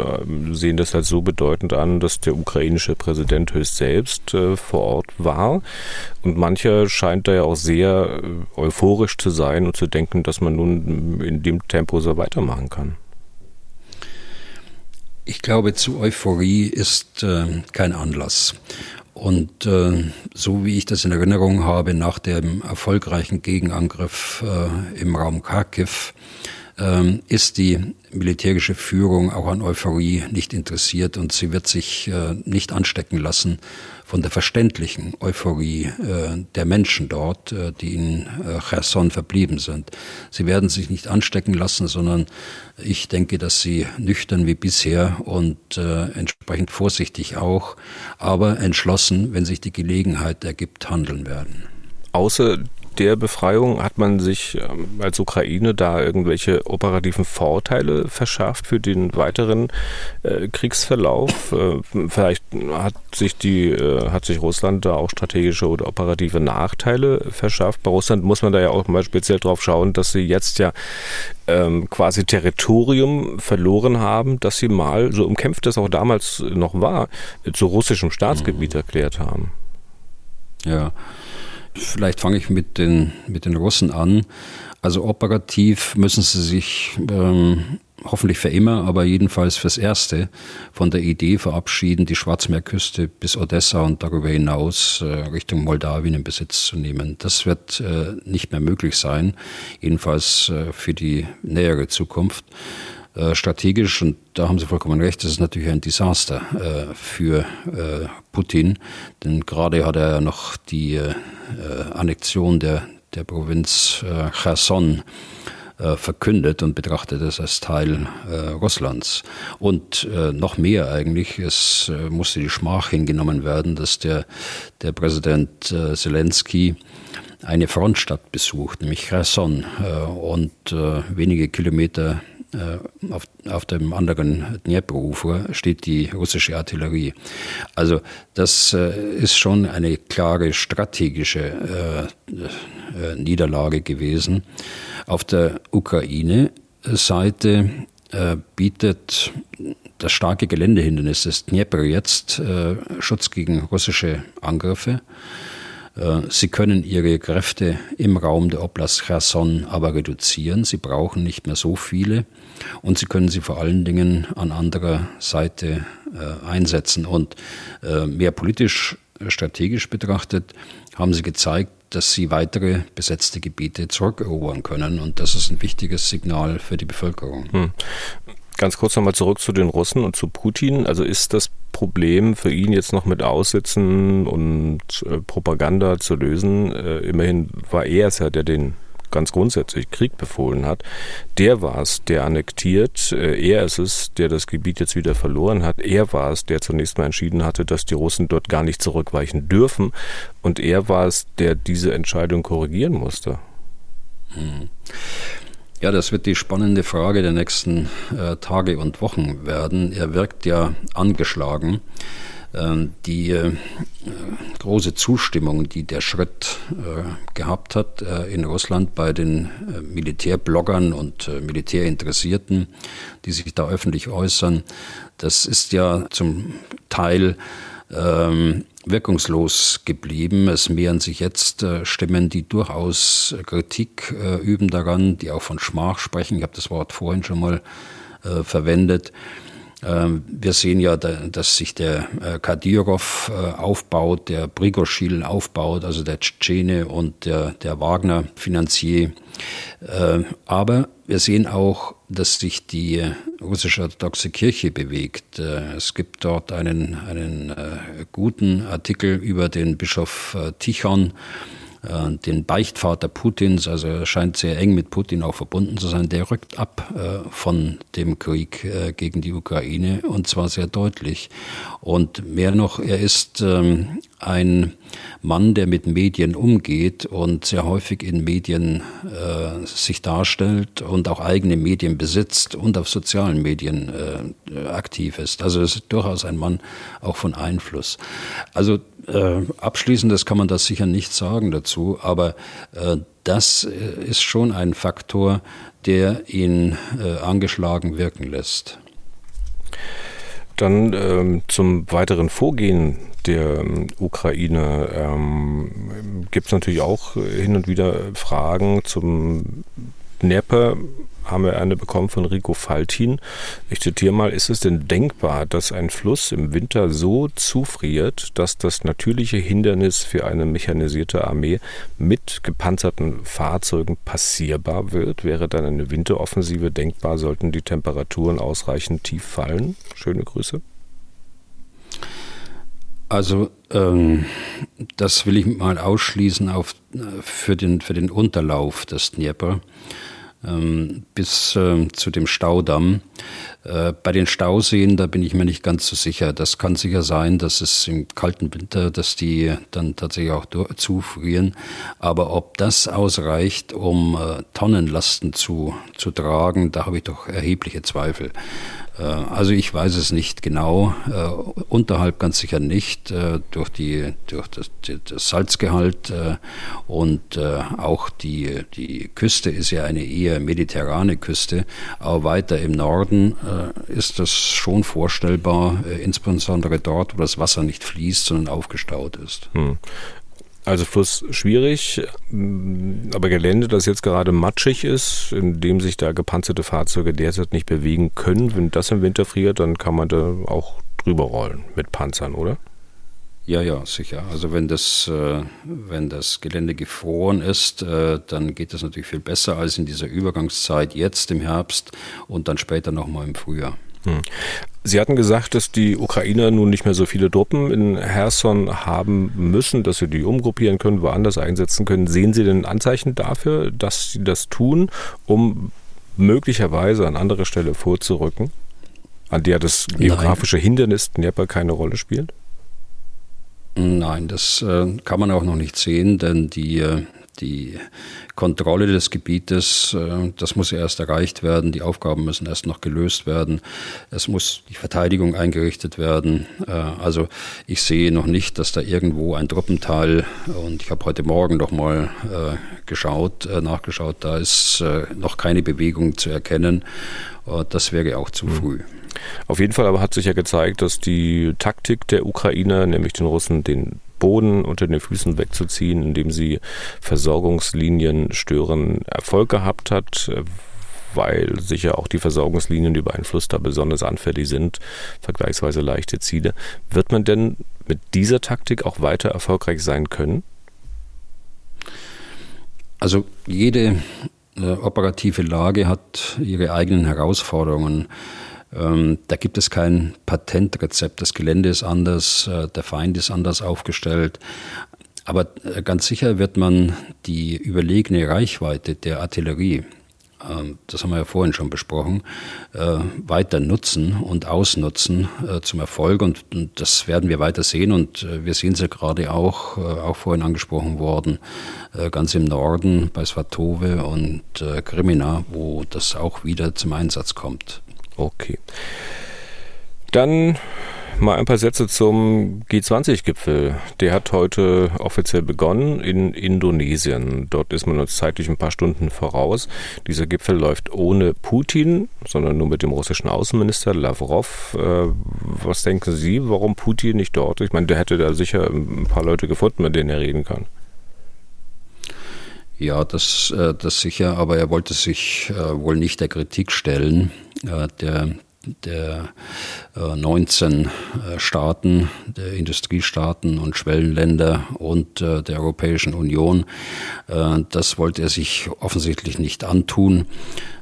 sehen das als so bedeutend an, dass der ukrainische Präsident höchst selbst äh, vor Ort war. Und mancher scheint da ja auch sehr äh, euphorisch zu sein und zu denken, dass man nun in dem Tempo so weitermachen kann.
Ich glaube, zu Euphorie ist äh, kein Anlass. Und äh, so wie ich das in Erinnerung habe, nach dem erfolgreichen Gegenangriff äh, im Raum Kharkiv, ähm, ist die militärische Führung auch an Euphorie nicht interessiert und sie wird sich äh, nicht anstecken lassen von der verständlichen Euphorie äh, der Menschen dort, äh, die in äh, Cherson verblieben sind. Sie werden sich nicht anstecken lassen, sondern ich denke, dass sie nüchtern wie bisher und äh, entsprechend vorsichtig auch, aber entschlossen, wenn sich die Gelegenheit ergibt, handeln werden.
Außer der Befreiung hat man sich ähm, als Ukraine da irgendwelche operativen Vorteile verschafft für den weiteren äh, Kriegsverlauf? Äh, vielleicht hat sich die, äh, hat sich Russland da auch strategische oder operative Nachteile verschafft. Bei Russland muss man da ja auch mal speziell drauf schauen, dass sie jetzt ja ähm, quasi Territorium verloren haben, dass sie mal, so umkämpft das auch damals noch war, zu russischem Staatsgebiet mhm. erklärt haben.
Ja. Vielleicht fange ich mit den, mit den Russen an. Also operativ müssen sie sich ähm, hoffentlich für immer, aber jedenfalls fürs Erste von der Idee verabschieden, die Schwarzmeerküste bis Odessa und darüber hinaus äh, Richtung Moldawien in Besitz zu nehmen. Das wird äh, nicht mehr möglich sein, jedenfalls äh, für die nähere Zukunft. Äh, strategisch, und da haben Sie vollkommen recht, das ist natürlich ein Desaster äh, für äh, Putin, denn gerade hat er noch die äh, Annexion der, der Provinz äh, Cherson äh, verkündet und betrachtet es als Teil Russlands. Und noch mehr eigentlich, es musste die Schmach hingenommen werden, dass der, der Präsident Zelensky eine Frontstadt besucht, nämlich Cherson, und wenige Kilometer äh, auf, auf dem anderen Dneprufer steht die russische Artillerie. Also das äh, ist schon eine klare strategische äh, Niederlage gewesen. Auf der Ukraine-Seite bietet das starke Geländehindernis des Dnieper jetzt Schutz gegen russische Angriffe. Äh, sie können ihre Kräfte im Raum der Oblast Cherson aber reduzieren. Sie brauchen nicht mehr so viele und sie können sie vor allen Dingen an anderer Seite äh, einsetzen. Und äh, mehr politisch, strategisch betrachtet, haben sie gezeigt, dass sie weitere besetzte Gebiete zurückerobern können. Und das ist ein wichtiges Signal für die Bevölkerung. Hm.
Ganz kurz nochmal zurück zu den Russen und zu Putin. Also ist das Problem für ihn jetzt noch mit Aussitzen und äh, Propaganda zu lösen? Äh, immerhin war er es ja, der den ganz grundsätzlich Krieg befohlen hat. Der war es, der annektiert. Äh, er ist es, der das Gebiet jetzt wieder verloren hat. Er war es, der zunächst mal entschieden hatte, dass die Russen dort gar nicht zurückweichen dürfen. Und er war es, der diese Entscheidung korrigieren musste.
Hm. Ja, das wird die spannende Frage der nächsten äh, Tage und Wochen werden. Er wirkt ja angeschlagen. Ähm, die äh, große Zustimmung, die der Schritt äh, gehabt hat äh, in Russland bei den äh, Militärbloggern und äh, Militärinteressierten, die sich da öffentlich äußern, das ist ja zum Teil ähm, wirkungslos geblieben. Es mehren sich jetzt äh, Stimmen, die durchaus Kritik äh, üben daran, die auch von Schmach sprechen. Ich habe das Wort vorhin schon mal äh, verwendet. Ähm, wir sehen ja, dass sich der äh, Kadyrov äh, aufbaut, der Prigoschil aufbaut, also der Tschetschene und der, der Wagner-Finanzier. Ähm, aber wir sehen auch, dass sich die russische orthodoxe Kirche bewegt. Äh, es gibt dort einen, einen guten Artikel über den Bischof Tichon, äh, den Beichtvater Putins, also er scheint sehr eng mit Putin auch verbunden zu sein, der rückt ab äh, von dem Krieg äh, gegen die Ukraine und zwar sehr deutlich. Und mehr noch, er ist ähm, ein Mann, der mit Medien umgeht und sehr häufig in Medien äh, sich darstellt und auch eigene Medien besitzt und auf sozialen Medien äh, aktiv ist. Also es ist durchaus ein Mann auch von Einfluss. Also äh, abschließendes kann man das sicher nicht sagen dazu, aber äh, das äh, ist schon ein Faktor, der ihn äh, angeschlagen wirken lässt.
Dann ähm, zum weiteren Vorgehen der ähm, Ukraine ähm, gibt es natürlich auch hin und wieder Fragen zum Dnieper haben wir eine bekommen von Rico Faltin. Ich zitiere mal, ist es denn denkbar, dass ein Fluss im Winter so zufriert, dass das natürliche Hindernis für eine mechanisierte Armee mit gepanzerten Fahrzeugen passierbar wird? Wäre dann eine Winteroffensive denkbar, sollten die Temperaturen ausreichend tief fallen? Schöne Grüße.
Also ähm, das will ich mal ausschließen auf, für, den, für den Unterlauf des Dnieper ähm, bis äh, zu dem Staudamm. Äh, bei den Stauseen, da bin ich mir nicht ganz so sicher. Das kann sicher sein, dass es im kalten Winter, dass die dann tatsächlich auch zufrieren. Aber ob das ausreicht, um äh, Tonnenlasten zu, zu tragen, da habe ich doch erhebliche Zweifel. Äh, also ich weiß es nicht genau, äh, unterhalb ganz sicher nicht, äh, durch, die, durch das, das Salzgehalt und auch die, die Küste ist ja eine eher mediterrane Küste, aber weiter im Norden ist das schon vorstellbar, insbesondere dort, wo das Wasser nicht fließt, sondern aufgestaut ist. Hm.
Also Fluss schwierig, aber Gelände, das jetzt gerade matschig ist, in dem sich da gepanzerte Fahrzeuge derzeit nicht bewegen können. Wenn das im Winter friert, dann kann man da auch drüber rollen mit Panzern, oder?
Ja, ja, sicher. Also wenn das, äh, wenn das Gelände gefroren ist, äh, dann geht das natürlich viel besser als in dieser Übergangszeit jetzt im Herbst und dann später nochmal im Frühjahr. Hm.
Sie hatten gesagt, dass die Ukrainer nun nicht mehr so viele Truppen in Herson haben müssen, dass sie die umgruppieren können, woanders einsetzen können. Sehen Sie denn Anzeichen dafür, dass sie das tun, um möglicherweise an andere Stelle vorzurücken, an der das geografische Nein. Hindernis Dnieper keine Rolle spielt?
Nein, das äh, kann man auch noch nicht sehen, denn die äh, die Kontrolle des Gebietes, äh, das muss erst erreicht werden, die Aufgaben müssen erst noch gelöst werden, es muss die Verteidigung eingerichtet werden. Äh, also ich sehe noch nicht, dass da irgendwo ein Truppenteil, und ich habe heute Morgen noch mal äh, geschaut, nachgeschaut, da ist noch keine Bewegung zu erkennen. Das wäre auch zu hm. früh.
Auf jeden Fall aber hat sich ja gezeigt, dass die Taktik der Ukrainer, nämlich den Russen, den Boden unter den Füßen wegzuziehen, indem sie Versorgungslinien stören, Erfolg gehabt hat, weil sicher auch die Versorgungslinien über einen Fluss da besonders anfällig sind, vergleichsweise leichte Ziele. Wird man denn mit dieser Taktik auch weiter erfolgreich sein können?
Also jede äh, operative Lage hat ihre eigenen Herausforderungen. Ähm, da gibt es kein Patentrezept. Das Gelände ist anders, äh, der Feind ist anders aufgestellt. Aber äh, ganz sicher wird man die überlegene Reichweite der Artillerie, ähm, das haben wir ja vorhin schon besprochen, äh, weiter nutzen und ausnutzen zum Erfolg. Und das werden wir weiter sehen. Und wir sehen es ja gerade auch, auch vorhin angesprochen worden, ganz im Norden bei Svatove und Krimina, wo das auch wieder zum Einsatz kommt.
Okay. Dann mal ein paar Sätze zum G20-Gipfel. Der hat heute offiziell begonnen in Indonesien. Dort ist man uns zeitlich ein paar Stunden voraus. Dieser Gipfel läuft ohne Putin, sondern nur mit dem russischen Außenminister Lavrov. Äh, was denken Sie, warum Putin nicht dort? Ich meine, der hätte da sicher ein paar Leute gefunden, mit denen er reden kann.
Ja, das, äh, das sicher, aber er wollte sich äh, wohl nicht der Kritik stellen, der, der 19 Staaten, der Industriestaaten und Schwellenländer und der Europäischen Union. Das wollte er sich offensichtlich nicht antun.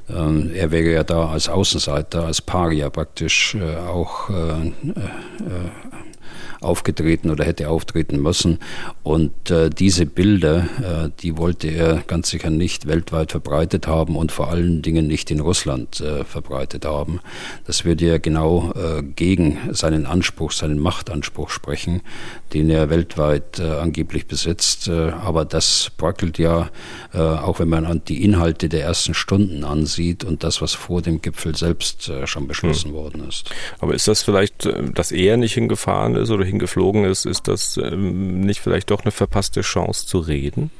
Er wäre ja da als Außenseiter, als Paria praktisch auch aufgetreten oder hätte auftreten müssen. Und äh, diese Bilder, äh, die wollte er ganz sicher nicht weltweit verbreitet haben und vor allen Dingen nicht in Russland äh, verbreitet haben. Das würde ja genau äh, gegen seinen Anspruch, seinen Machtanspruch sprechen, den er weltweit äh, angeblich besitzt. Äh, aber das bröckelt ja, auch wenn man an die Inhalte der ersten Stunden ansieht und das, was vor dem Gipfel selbst schon beschlossen hm. worden ist.
Aber ist das vielleicht, dass er nicht hingefahren ist oder hingeflogen ist, ist das ähm, nicht vielleicht doch eine verpasste Chance zu reden?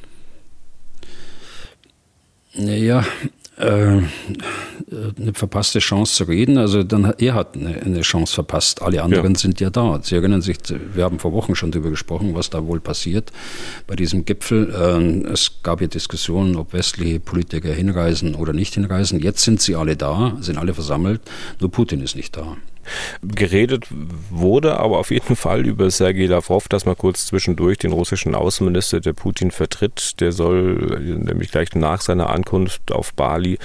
Naja, äh, eine verpasste Chance zu reden. Also dann hat, er hat eine, eine Chance verpasst. Alle anderen ja. sind ja da. Sie erinnern sich, wir haben vor Wochen schon darüber gesprochen, was da wohl passiert bei diesem Gipfel. Äh, es gab ja Diskussionen, ob westliche Politiker hinreisen oder nicht hinreisen. Jetzt sind sie alle da, sind alle versammelt. Nur Putin ist nicht da.
Geredet wurde aber auf jeden Fall über Sergei Lavrov, das mal kurz zwischendurch, den russischen Außenminister, der Putin vertritt. Der soll nämlich gleich nach seiner Ankunft auf Bali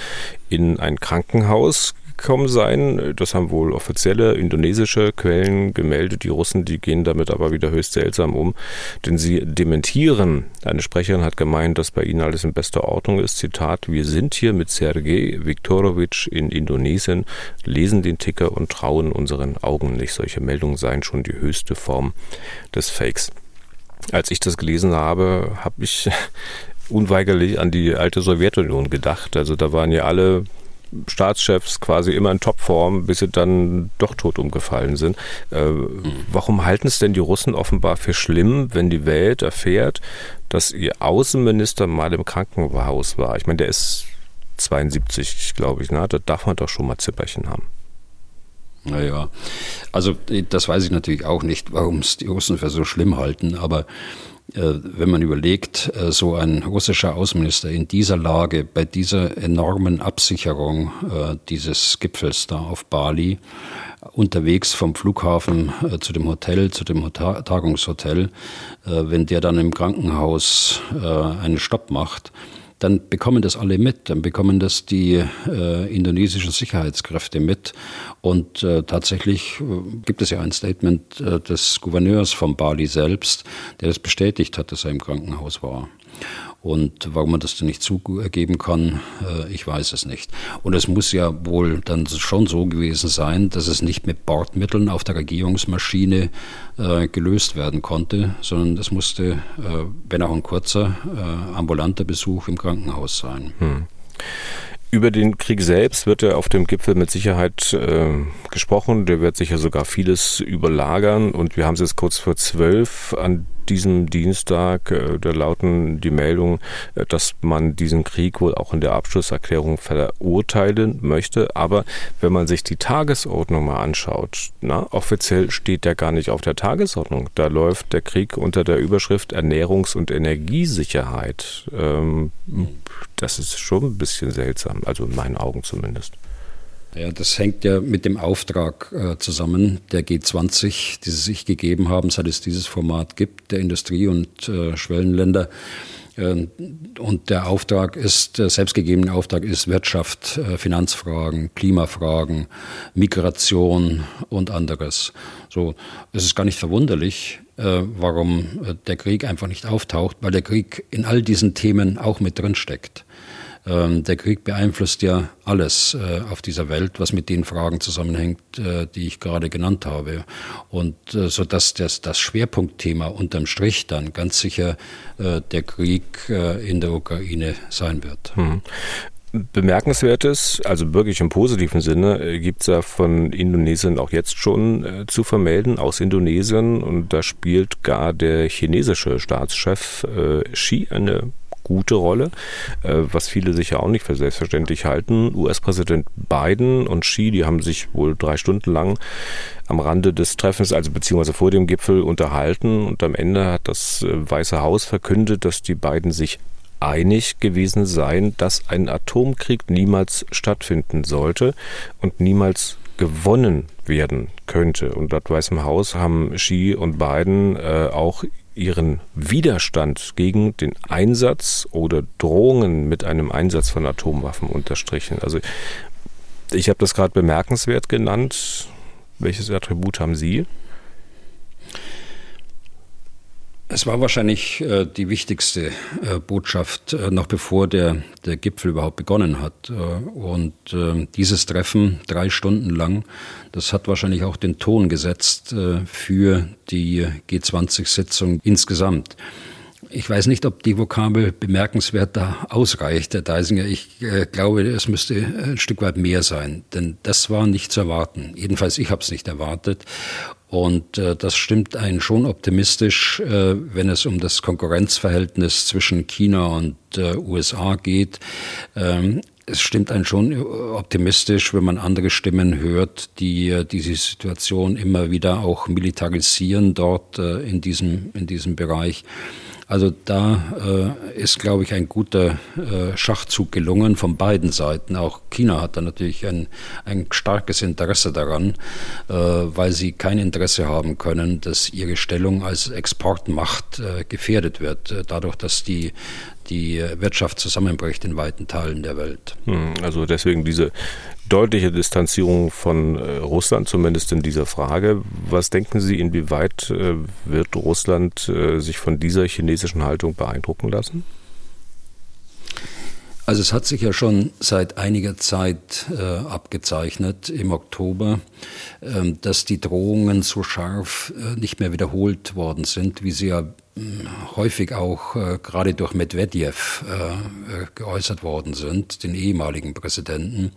in ein Krankenhaus gekommen sein. Das haben wohl offizielle indonesische Quellen gemeldet. Die Russen, die gehen damit aber wieder höchst seltsam um, denn sie dementieren. Eine Sprecherin hat gemeint, dass bei ihnen alles in bester Ordnung ist. Zitat, wir sind hier mit Sergei Viktorovic in Indonesien, lesen den Ticker und trauen unseren Augen nicht. Solche Meldungen seien schon die höchste Form des Fakes. Als ich das gelesen habe, habe ich unweigerlich an die alte Sowjetunion gedacht. Also da waren ja alle Staatschefs quasi immer in Topform, bis sie dann doch tot umgefallen sind. Äh, warum halten es denn die Russen offenbar für schlimm, wenn die Welt erfährt, dass ihr Außenminister mal im Krankenhaus war? Ich meine, der ist 72, glaube ich, ne? da darf man doch schon mal Zipperchen haben.
Naja, also das weiß ich natürlich auch nicht, warum es die Russen für so schlimm halten, aber wenn man überlegt, äh, so ein russischer Außenminister in dieser Lage, bei dieser enormen Absicherung äh, dieses Gipfels da auf Bali, unterwegs vom Flughafen zu dem Hotel, zu dem Tagungshotel, wenn der dann im Krankenhaus einen Stopp macht, dann bekommen das alle mit, dann bekommen das die äh, indonesischen Sicherheitskräfte mit. Und äh, tatsächlich äh, gibt es ja ein Statement äh, des Gouverneurs von Bali selbst, der das bestätigt hat, dass er im Krankenhaus war. Und warum man das denn nicht zugeben kann, äh, ich weiß es nicht. Und es muss ja wohl dann schon so gewesen sein, dass es nicht mit Bordmitteln auf der Regierungsmaschine äh, gelöst werden konnte, sondern es musste, äh, wenn auch ein kurzer, ambulanter Besuch im Krankenhaus sein. Hm.
Über den Krieg selbst wird ja auf dem Gipfel mit Sicherheit äh, gesprochen. Der wird sicher sogar vieles überlagern. Und wir haben es jetzt kurz vor zwölf an diesem Dienstag, äh, da lauten die Meldungen, äh, dass man diesen Krieg wohl auch in der Abschlusserklärung verurteilen möchte. Aber wenn man sich die Tagesordnung mal anschaut, na, offiziell steht der gar nicht auf der Tagesordnung. Da läuft der Krieg unter der Überschrift Ernährungs- und Energiesicherheit. Ähm, das ist schon ein bisschen seltsam, also in meinen Augen zumindest.
Ja, das hängt ja mit dem Auftrag äh, zusammen der G20, die sie sich gegeben haben, seit es dieses Format gibt, der Industrie- und äh, Schwellenländer. Äh, und der Auftrag ist, der selbstgegebene Auftrag ist Wirtschaft, äh, Finanzfragen, Klimafragen, Migration und anderes. So, es ist gar nicht verwunderlich, äh, warum der Krieg einfach nicht auftaucht, weil der Krieg in all diesen Themen auch mit drin steckt. Ähm, der Krieg beeinflusst ja alles äh, auf dieser Welt, was mit den Fragen zusammenhängt, äh, die ich gerade genannt habe. Und äh, so dass das, das Schwerpunktthema unterm Strich dann ganz sicher der Krieg in der Ukraine sein wird. Hm.
Bemerkenswertes, also wirklich im positiven Sinne, gibt es ja von Indonesien auch jetzt schon äh, zu vermelden, aus Indonesien. Und da spielt gar der chinesische Staatschef äh, Xi eine gute Rolle, äh, was viele sicher auch nicht für selbstverständlich halten. US-Präsident Biden und Xi, die haben sich wohl drei Stunden lang am Rande des Treffens, also beziehungsweise vor dem Gipfel unterhalten und am Ende hat das äh, Weiße Haus verkündet, dass die beiden sich einig gewesen seien, dass ein Atomkrieg niemals stattfinden sollte und niemals gewonnen werden könnte. Und dort Weißem Haus haben Xi und Biden äh, auch ihren Widerstand gegen den Einsatz oder Drohungen mit einem Einsatz von Atomwaffen unterstrichen. Also ich habe das gerade bemerkenswert genannt. Welches Attribut haben Sie?
Es war wahrscheinlich äh, die wichtigste äh, Botschaft, äh, noch bevor der, der Gipfel überhaupt begonnen hat. Äh, und äh, dieses Treffen, drei Stunden lang, das hat wahrscheinlich auch den Ton gesetzt äh, für die G20-Sitzung insgesamt. Ich weiß nicht, ob die Vokabel bemerkenswert da ausreicht, Herr Deisinger. Ich äh, glaube, es müsste ein Stück weit mehr sein, denn das war nicht zu erwarten. Jedenfalls, ich habe es nicht erwartet. Und äh, das stimmt einen schon optimistisch, äh, wenn es um das Konkurrenzverhältnis zwischen China und äh, USA geht. Ähm, es stimmt einen schon optimistisch, wenn man andere Stimmen hört, die äh, diese Situation immer wieder auch militarisieren dort äh, in diesem, in diesem Bereich. Also da äh, ist, glaube ich, ein guter äh, Schachzug gelungen von beiden Seiten. Auch China hat da natürlich ein, ein starkes Interesse daran, äh, weil sie kein Interesse haben können, dass ihre Stellung als Exportmacht äh, gefährdet wird, dadurch, dass die die Wirtschaft zusammenbricht in weiten Teilen der Welt.
Hm, also deswegen diese deutliche Distanzierung von äh, Russland, zumindest in dieser Frage. Was denken Sie, inwieweit äh, wird Russland äh, sich von dieser chinesischen Haltung beeindrucken lassen?
Also es hat sich ja schon seit einiger Zeit äh, abgezeichnet im Oktober, äh, dass die Drohungen so scharf äh, nicht mehr wiederholt worden sind, wie sie ja häufig auch äh, gerade durch Medvedev äh, geäußert worden sind, den ehemaligen Präsidenten.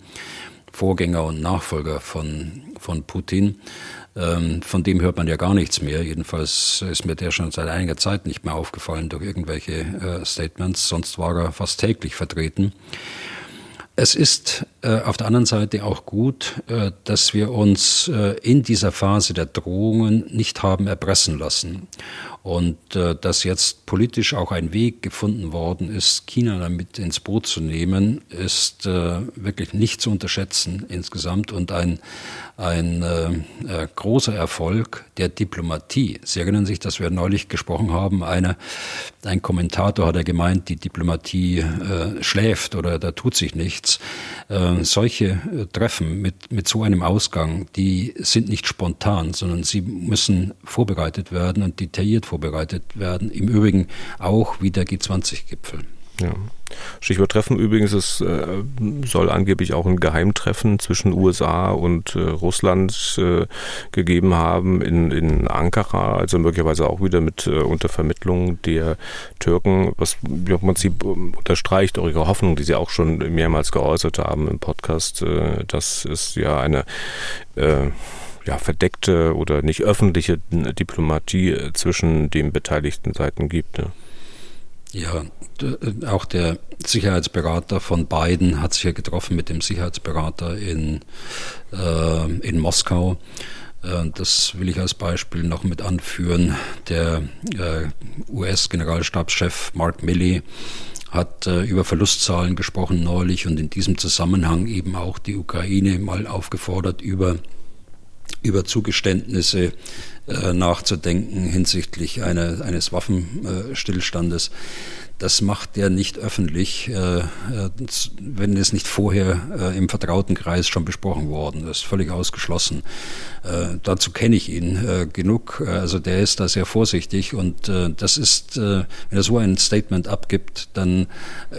Vorgänger und Nachfolger von, von Putin. Ähm, von dem hört man ja gar nichts mehr. Jedenfalls ist mir der schon seit einiger Zeit nicht mehr aufgefallen durch irgendwelche äh, Statements. Sonst war er fast täglich vertreten. Es ist äh, auf der anderen Seite auch gut, äh, dass wir uns äh, in dieser Phase der Drohungen nicht haben erpressen lassen und äh, dass jetzt politisch auch ein Weg gefunden worden ist, China damit ins Boot zu nehmen, ist äh, wirklich nicht zu unterschätzen insgesamt und ein, ein äh, äh, großer Erfolg der Diplomatie. Sie erinnern sich, dass wir neulich gesprochen haben, eine, ein Kommentator hat er gemeint, die Diplomatie äh, schläft oder da tut sich nichts. Äh, solche Treffen mit, mit so einem Ausgang, die sind nicht spontan, sondern sie müssen vorbereitet werden und detailliert vorbereitet vorbereitet werden. Im Übrigen auch wie der G20-Gipfel.
Ja. Stichwort Treffen übrigens, es äh, soll angeblich auch ein Geheimtreffen zwischen USA und äh, Russland äh, gegeben haben in, in Ankara, also möglicherweise auch wieder mit äh, unter Vermittlung der Türken, was im Prinzip ähm, unterstreicht eure Hoffnung, die Sie auch schon mehrmals geäußert haben im Podcast, äh, dass es ja eine äh, ja, verdeckte oder nicht öffentliche Diplomatie äh, zwischen den beteiligten Seiten gibt. Ne?
Ja, äh, auch der Sicherheitsberater von Biden hat sich ja getroffen mit dem Sicherheitsberater in, äh, in Moskau. Äh, das will ich als Beispiel noch mit anführen. Der äh, US-Generalstabschef Mark Milley hat äh, über Verlustzahlen gesprochen neulich und in diesem Zusammenhang eben auch die Ukraine mal aufgefordert, über über Zugeständnisse äh, nachzudenken hinsichtlich einer, eines Waffenstillstandes. Das macht er nicht öffentlich, äh, äh, wenn es nicht vorher äh, im vertrauten Kreis schon besprochen worden ist. Völlig ausgeschlossen. Dazu kenne ich ihn genug. Also der ist da sehr vorsichtig und das ist, wenn er so ein Statement abgibt, dann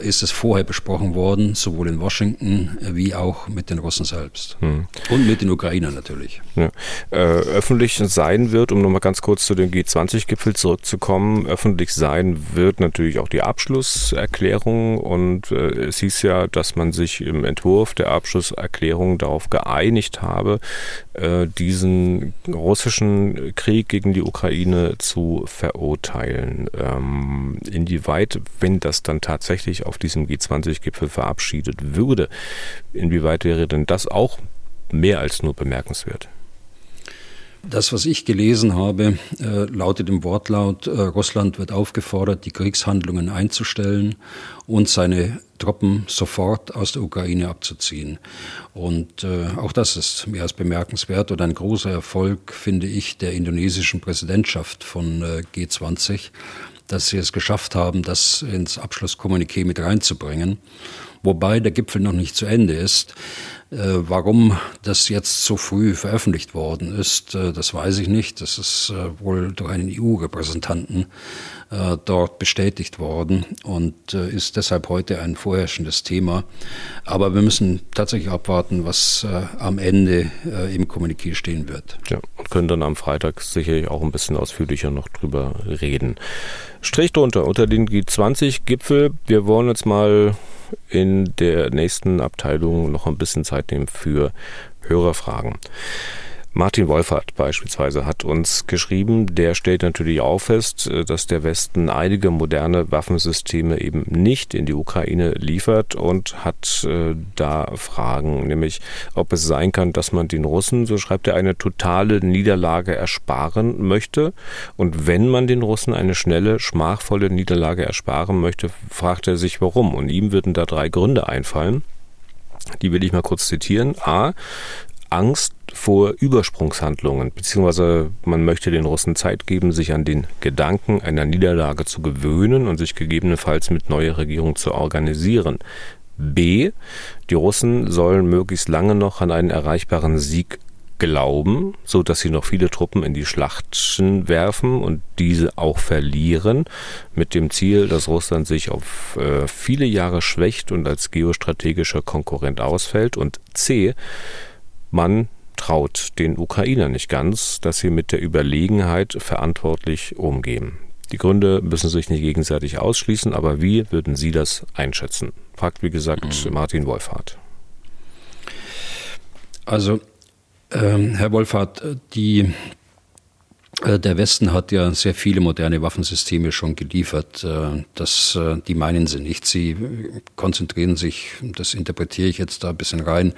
ist es vorher besprochen worden, sowohl in Washington wie auch mit den Russen selbst. Hm. Und mit den Ukrainern natürlich.
Ja. öffentlich sein wird, um nochmal ganz kurz zu dem G20-Gipfel zurückzukommen, öffentlich sein wird natürlich auch die Abschlusserklärung und äh, es hieß ja, dass man sich im Entwurf der Abschlusserklärung darauf geeinigt habe, äh, diesen russischen Krieg gegen die Ukraine zu verurteilen. Ähm, inwieweit, wenn das dann tatsächlich auf diesem G20-Gipfel verabschiedet würde, inwieweit wäre denn das auch mehr als nur bemerkenswert?
Das, was ich gelesen habe, äh, lautet im Wortlaut, äh, Russland wird aufgefordert, die Kriegshandlungen einzustellen und seine Truppen sofort aus der Ukraine abzuziehen. Und äh, auch das ist mehr als bemerkenswert und ein großer Erfolg, finde ich, der indonesischen Präsidentschaft von äh, G20, dass sie es geschafft haben, das ins Abschlusskommuniqué mit reinzubringen. wobei der Gipfel noch nicht zu Ende ist. Äh, warum das jetzt so früh veröffentlicht worden ist, äh, das weiß ich nicht. Das ist äh, wohl durch einen EU-Repräsentanten dort bestätigt worden und ist deshalb heute ein vorherrschendes Thema. Aber wir müssen tatsächlich abwarten, was am Ende im Kommuniqué stehen wird.
Ja, und können dann am Freitag sicherlich auch ein bisschen ausführlicher noch drüber reden. Strich drunter unter den G20-Gipfel. Wir wollen jetzt mal in der nächsten Abteilung noch ein bisschen Zeit nehmen für Hörerfragen. Martin Wolfert beispielsweise hat uns geschrieben, der stellt natürlich auch fest, äh, dass der Westen einige moderne Waffensysteme eben nicht in die Ukraine liefert und hat äh, da Fragen, nämlich ob es sein kann, dass man den Russen, so schreibt er, eine totale Niederlage ersparen möchte. Und wenn man den Russen eine schnelle, schmachvolle Niederlage ersparen möchte, fragt er sich warum. Und ihm würden da drei Gründe einfallen. Die will ich mal kurz zitieren. A. Angst vor Übersprungshandlungen, beziehungsweise man möchte den Russen Zeit geben, sich an den Gedanken einer Niederlage zu gewöhnen und sich gegebenenfalls mit neuer Regierung zu organisieren. B. Die Russen sollen möglichst lange noch an einen erreichbaren Sieg glauben, so dass sie noch viele Truppen in die Schlachten werfen und diese auch verlieren, mit dem Ziel, dass Russland sich auf äh, viele Jahre schwächt und als geostrategischer Konkurrent ausfällt. Und C man traut den Ukrainern nicht ganz, dass sie mit der Überlegenheit verantwortlich umgehen. Die Gründe müssen sich nicht gegenseitig ausschließen, aber wie würden Sie das einschätzen? Fragt, wie gesagt, mhm. Martin Wolfhardt.
Also, ähm, Herr Wolfhardt, die äh, der Westen hat ja sehr viele moderne Waffensysteme schon geliefert. Äh, das, äh, die meinen sie nicht. Sie konzentrieren sich, das interpretiere ich jetzt da ein bisschen rein,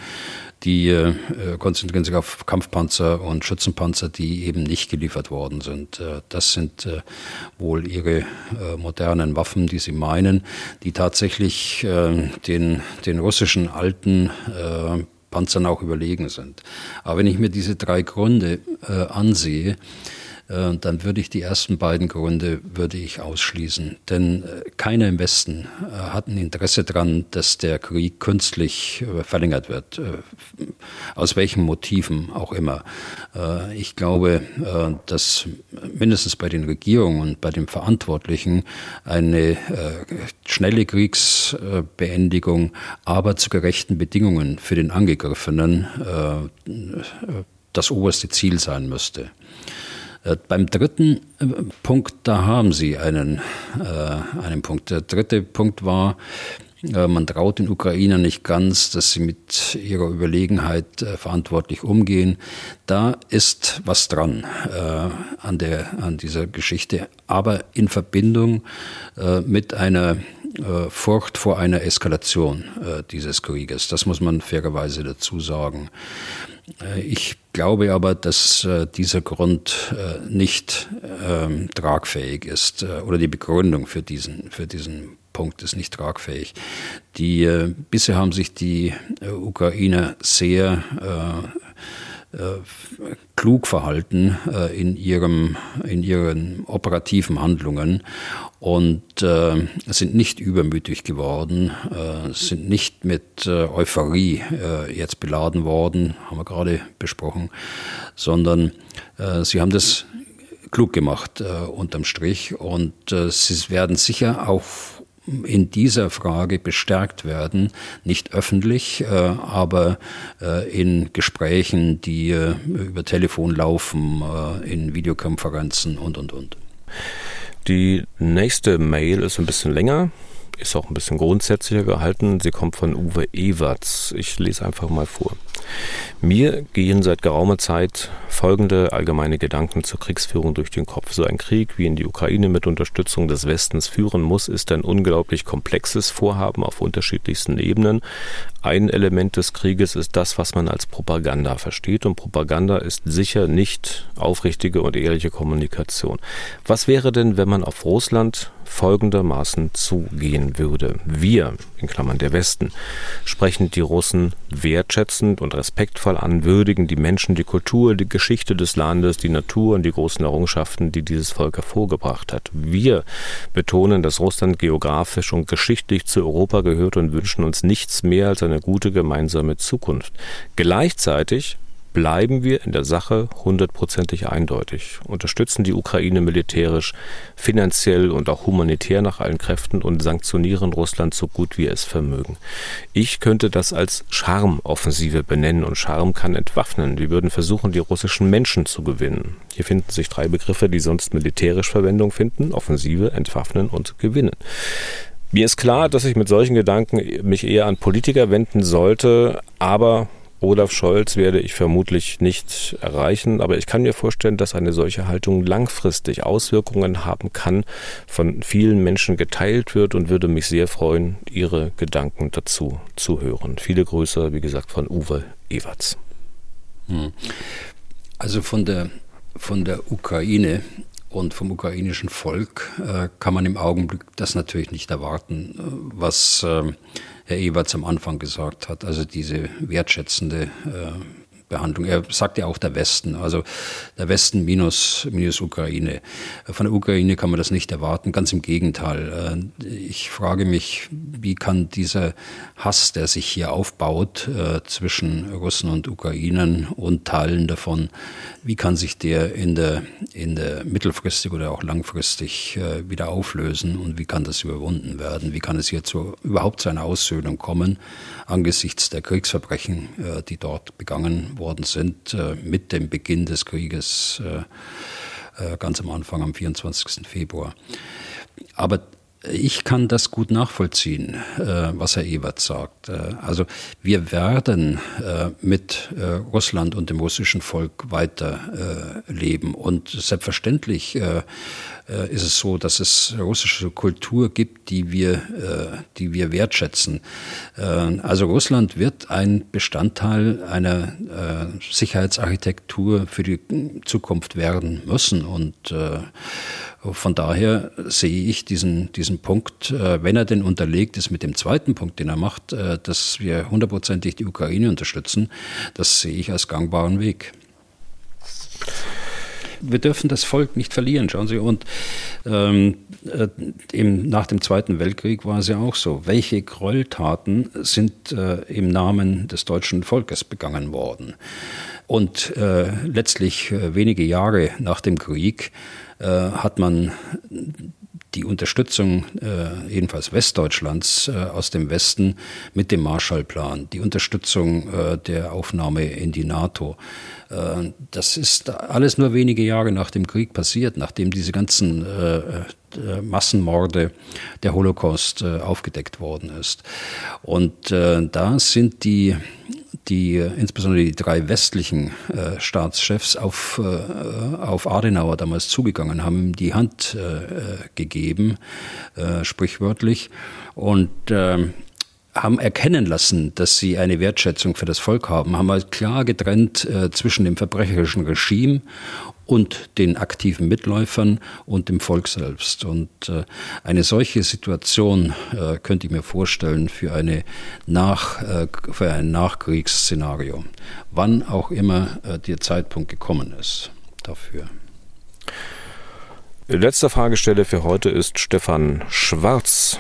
die konzentrieren sich auf Kampfpanzer und Schützenpanzer, die eben nicht geliefert worden sind. Das sind wohl ihre modernen Waffen, die sie meinen, die tatsächlich den, den russischen alten Panzern auch überlegen sind. Aber wenn ich mir diese drei Gründe ansehe, äh, dann würde ich die ersten beiden Gründe würde ich ausschließen. Denn äh, keiner im Westen äh, hat ein Interesse daran, dass der Krieg künstlich verlängert wird, aus welchen Motiven auch immer. Ich glaube, dass mindestens bei den Regierungen und bei den Verantwortlichen eine schnelle Kriegsbeendigung, aber zu gerechten Bedingungen für den Angegriffenen das oberste Ziel sein müsste. Äh, beim dritten äh, Punkt, da haben Sie einen, äh, einen Punkt. Der dritte Punkt war, man traut den Ukrainern nicht ganz, dass sie mit ihrer Überlegenheit verantwortlich umgehen. Da ist was dran äh, an, der, an dieser Geschichte, aber in Verbindung äh, mit einer Furcht vor einer Eskalation dieses Krieges. Das muss man fairerweise dazu sagen. Äh, ich glaube aber, dass äh, dieser Grund äh, nicht ähm, tragfähig ist oder die Begründung für diesen, für diesen Punkt ist nicht tragfähig. Die, bisher haben sich die Ukrainer sehr klug verhalten in, ihrem, in ihren operativen Handlungen und äh, sind nicht übermütig geworden, äh, sind nicht mit äh, Euphorie äh, jetzt beladen worden, haben wir gerade besprochen, sondern äh, sie haben das klug gemacht äh, unterm Strich und äh, sie werden sicher auch in dieser Frage bestärkt werden, nicht öffentlich, äh, aber äh, in Gesprächen, die äh, über Telefon laufen, in Videokonferenzen und, und, und.
Die nächste Mail ist ein bisschen länger, ist auch ein bisschen grundsätzlicher gehalten. Sie kommt von Uwe Ewerts. Ich lese einfach mal vor. Mir gehen seit geraumer Zeit folgende allgemeine Gedanken zur Kriegsführung durch den Kopf. So ein Krieg, wie in die Ukraine mit Unterstützung des Westens führen muss, ist ein unglaublich komplexes Vorhaben auf unterschiedlichsten Ebenen. ein Element des Krieges ist das, was man als Propaganda versteht. Und Propaganda ist sicher nicht aufrichtige und ehrliche Kommunikation. Was wäre denn, wenn man auf Russland folgendermaßen zugehen würde? Wir, in Klammern der Westen, sprechen die Russen wertschätzend und respektvoll an, würdigen die Menschen, die Kultur, die Geschichte des Landes, die Natur und die großen Errungenschaften, die dieses Volk hervorgebracht hat. Wir betonen, dass Russland geografisch und geschichtlich zu Europa gehört und wünschen uns nichts mehr als eine gute gemeinsame Zukunft. Gleichzeitig bleiben wir in der Sache hundertprozentig eindeutig, unterstützen die Ukraine militärisch, finanziell und auch humanitär nach allen Kräften und sanktionieren Russland so gut wir es vermögen. Ich könnte das als Charmoffensive benennen und Charme kann entwaffnen. Wir würden versuchen, die russischen Menschen zu gewinnen. Hier finden sich drei Begriffe, die sonst militärisch Verwendung finden. Offensive, entwaffnen und gewinnen. Mir ist klar, dass ich mit solchen Gedanken mich eher an Politiker wenden sollte, aber Olaf Scholz werde ich vermutlich nicht erreichen, aber ich kann mir vorstellen, dass eine solche Haltung langfristig Auswirkungen haben kann, von vielen Menschen geteilt wird und würde mich sehr freuen, Ihre Gedanken dazu zu hören. Viele Grüße, wie gesagt, von Uwe Ewerts.
Hm. Also von der, von der Ukraine und vom ukrainischen Volk äh, kann man im Augenblick das natürlich nicht erwarten, äh, was äh, Herr Eberts am Anfang gesagt hat, also diese wertschätzende äh, Behandlung. Er sagt ja auch der Westen, also der Westen minus, minus Ukraine. Von der Ukraine kann man das nicht erwarten, ganz im Gegenteil. Äh, ich frage mich, wie kann dieser Hass, der sich hier aufbaut äh, zwischen Russen und Ukrainern und Teilen davon, wie kann sich der in der, in der mittelfristig oder auch langfristig äh, wieder auflösen und wie kann das überwunden werden? Wie kann es hier zu, überhaupt zu einer Aussöhnung kommen angesichts der Kriegsverbrechen, die dort begangen worden sind äh, mit dem Beginn des Krieges äh, äh, ganz am Anfang am 24. Februar. Aber ich kann das gut nachvollziehen, was Herr Ebert sagt. Also wir werden mit Russland und dem russischen Volk weiterleben. Und selbstverständlich äh, ist es so, dass es russische Kultur gibt, die wir, äh, die wir wertschätzen. Äh, also Russland wird ein Bestandteil einer äh, Sicherheitsarchitektur für die Zukunft werden müssen und äh, von daher sehe ich diesen, diesen Punkt, äh, wenn er denn unterlegt ist mit dem zweiten Punkt, den er macht, dass wir hundertprozentig die Ukraine unterstützen, das sehe ich als gangbaren Weg wir dürfen das Volk nicht verlieren, schauen Sie. Und ähm, äh, im, nach dem Zweiten Weltkrieg war es ja auch so. Welche Gräueltaten sind äh, im Namen des deutschen Volkes begangen worden? Und äh, letztlich äh, wenige Jahre nach dem Krieg äh, hat man die Unterstützung äh, jedenfalls Westdeutschlands äh, aus dem Westen mit dem Marshallplan, die Unterstützung äh, der Aufnahme in die NATO. Äh, das ist alles nur wenige Jahre nach dem Krieg passiert, nachdem diese ganzen äh, Massenmorde der Holocaust aufgedeckt worden ist. Und da sind die die insbesondere die drei westlichen äh, Staatschefs auf, äh, auf Adenauer damals zugegangen, haben die Hand äh, gegeben, sprichwörtlich, und ähm, haben erkennen lassen, dass sie eine Wertschätzung für das Volk haben, haben halt klar getrennt äh, zwischen dem verbrecherischen Regime und den aktiven Mitläufern und dem Volk selbst. Und äh, eine solche Situation äh, könnte ich mir vorstellen für, eine Nach, äh, für ein Nachkriegsszenario, wann auch immer der Zeitpunkt gekommen ist dafür.
Letzte Fragestelle für heute ist Stefan Schwarz.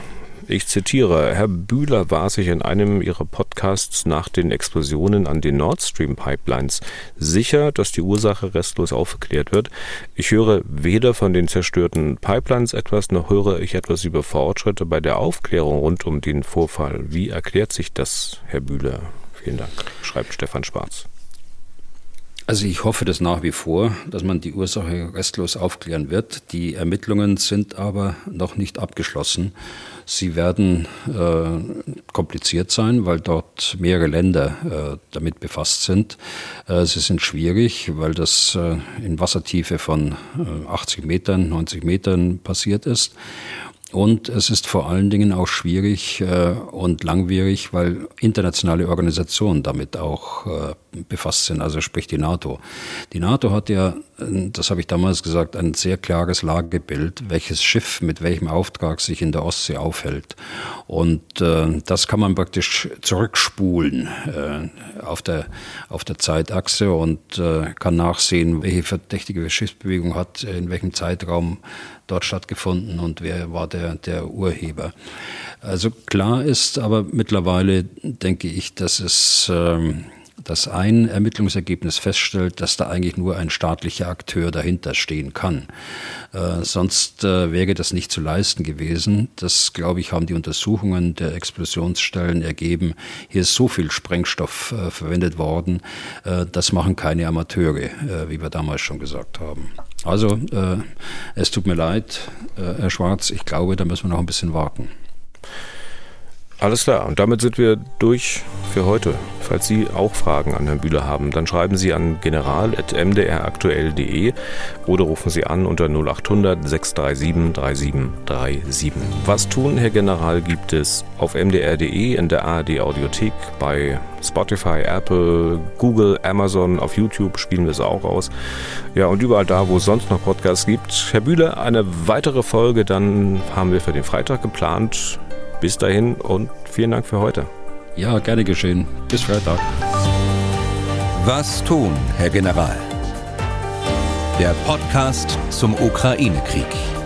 Ich zitiere, Herr Bühler war sich in einem Ihrer Podcasts nach den Explosionen an den Nord Stream Pipelines sicher, dass die Ursache restlos aufgeklärt wird. Ich höre weder von den zerstörten Pipelines etwas, noch höre ich etwas über Fortschritte bei der Aufklärung rund um den Vorfall. Wie erklärt sich das, Herr Bühler? Vielen Dank, schreibt Stefan Schwarz.
Also ich hoffe das nach wie vor, dass man die Ursache restlos aufklären wird. Die Ermittlungen sind aber noch nicht abgeschlossen. Sie werden äh, kompliziert sein, weil dort mehrere Länder äh, damit befasst sind. Äh, sie sind schwierig, weil das äh, in Wassertiefe von 80 äh, Metern, 90 Metern passiert ist. Und es ist vor allen Dingen auch schwierig äh, und langwierig, weil internationale Organisationen damit auch befasst sind, also sprich die NATO. Die NATO hat ja, das habe ich damals gesagt, ein sehr klares Lagebild, welches Schiff mit welchem Auftrag sich in der Ostsee aufhält. Und äh, das kann man praktisch zurückspulen äh, auf, der, auf der Zeitachse und äh, kann nachsehen, welche verdächtige Schiffsbewegung hat in welchem Zeitraum dort stattgefunden und wer war der, der Urheber. Also klar ist aber mittlerweile, denke ich, dass es ähm, dass ein Ermittlungsergebnis feststellt, dass da eigentlich nur ein staatlicher Akteur dahinter stehen kann. Äh, sonst äh, wäre das nicht zu leisten gewesen. Das, glaube ich, haben die Untersuchungen der Explosionsstellen ergeben. Hier ist so viel Sprengstoff äh, verwendet worden. Äh, das machen keine Amateure, äh, wie wir damals schon gesagt haben. Also, äh, es tut mir leid, Herr Schwarz. Ich glaube, da müssen wir noch ein bisschen warten.
Alles klar, und damit sind wir durch für heute. Falls Sie auch Fragen an Herrn Bühler haben, dann schreiben Sie an general.mdraktuell.de oder rufen Sie an unter 0800 637 3737. Was tun, Herr General, gibt es auf mdr.de, in der ARD Audiothek, bei Spotify, Apple, Google, Amazon, auf YouTube spielen wir es auch aus. Ja, und überall da, wo es sonst noch Podcasts gibt. Herr Bühler, eine weitere Folge dann haben wir für den Freitag geplant. Bis dahin und vielen Dank für heute.
Ja, gerne geschehen. Bis Freitag.
Was tun, Herr General? Der Podcast zum Ukraine-Krieg.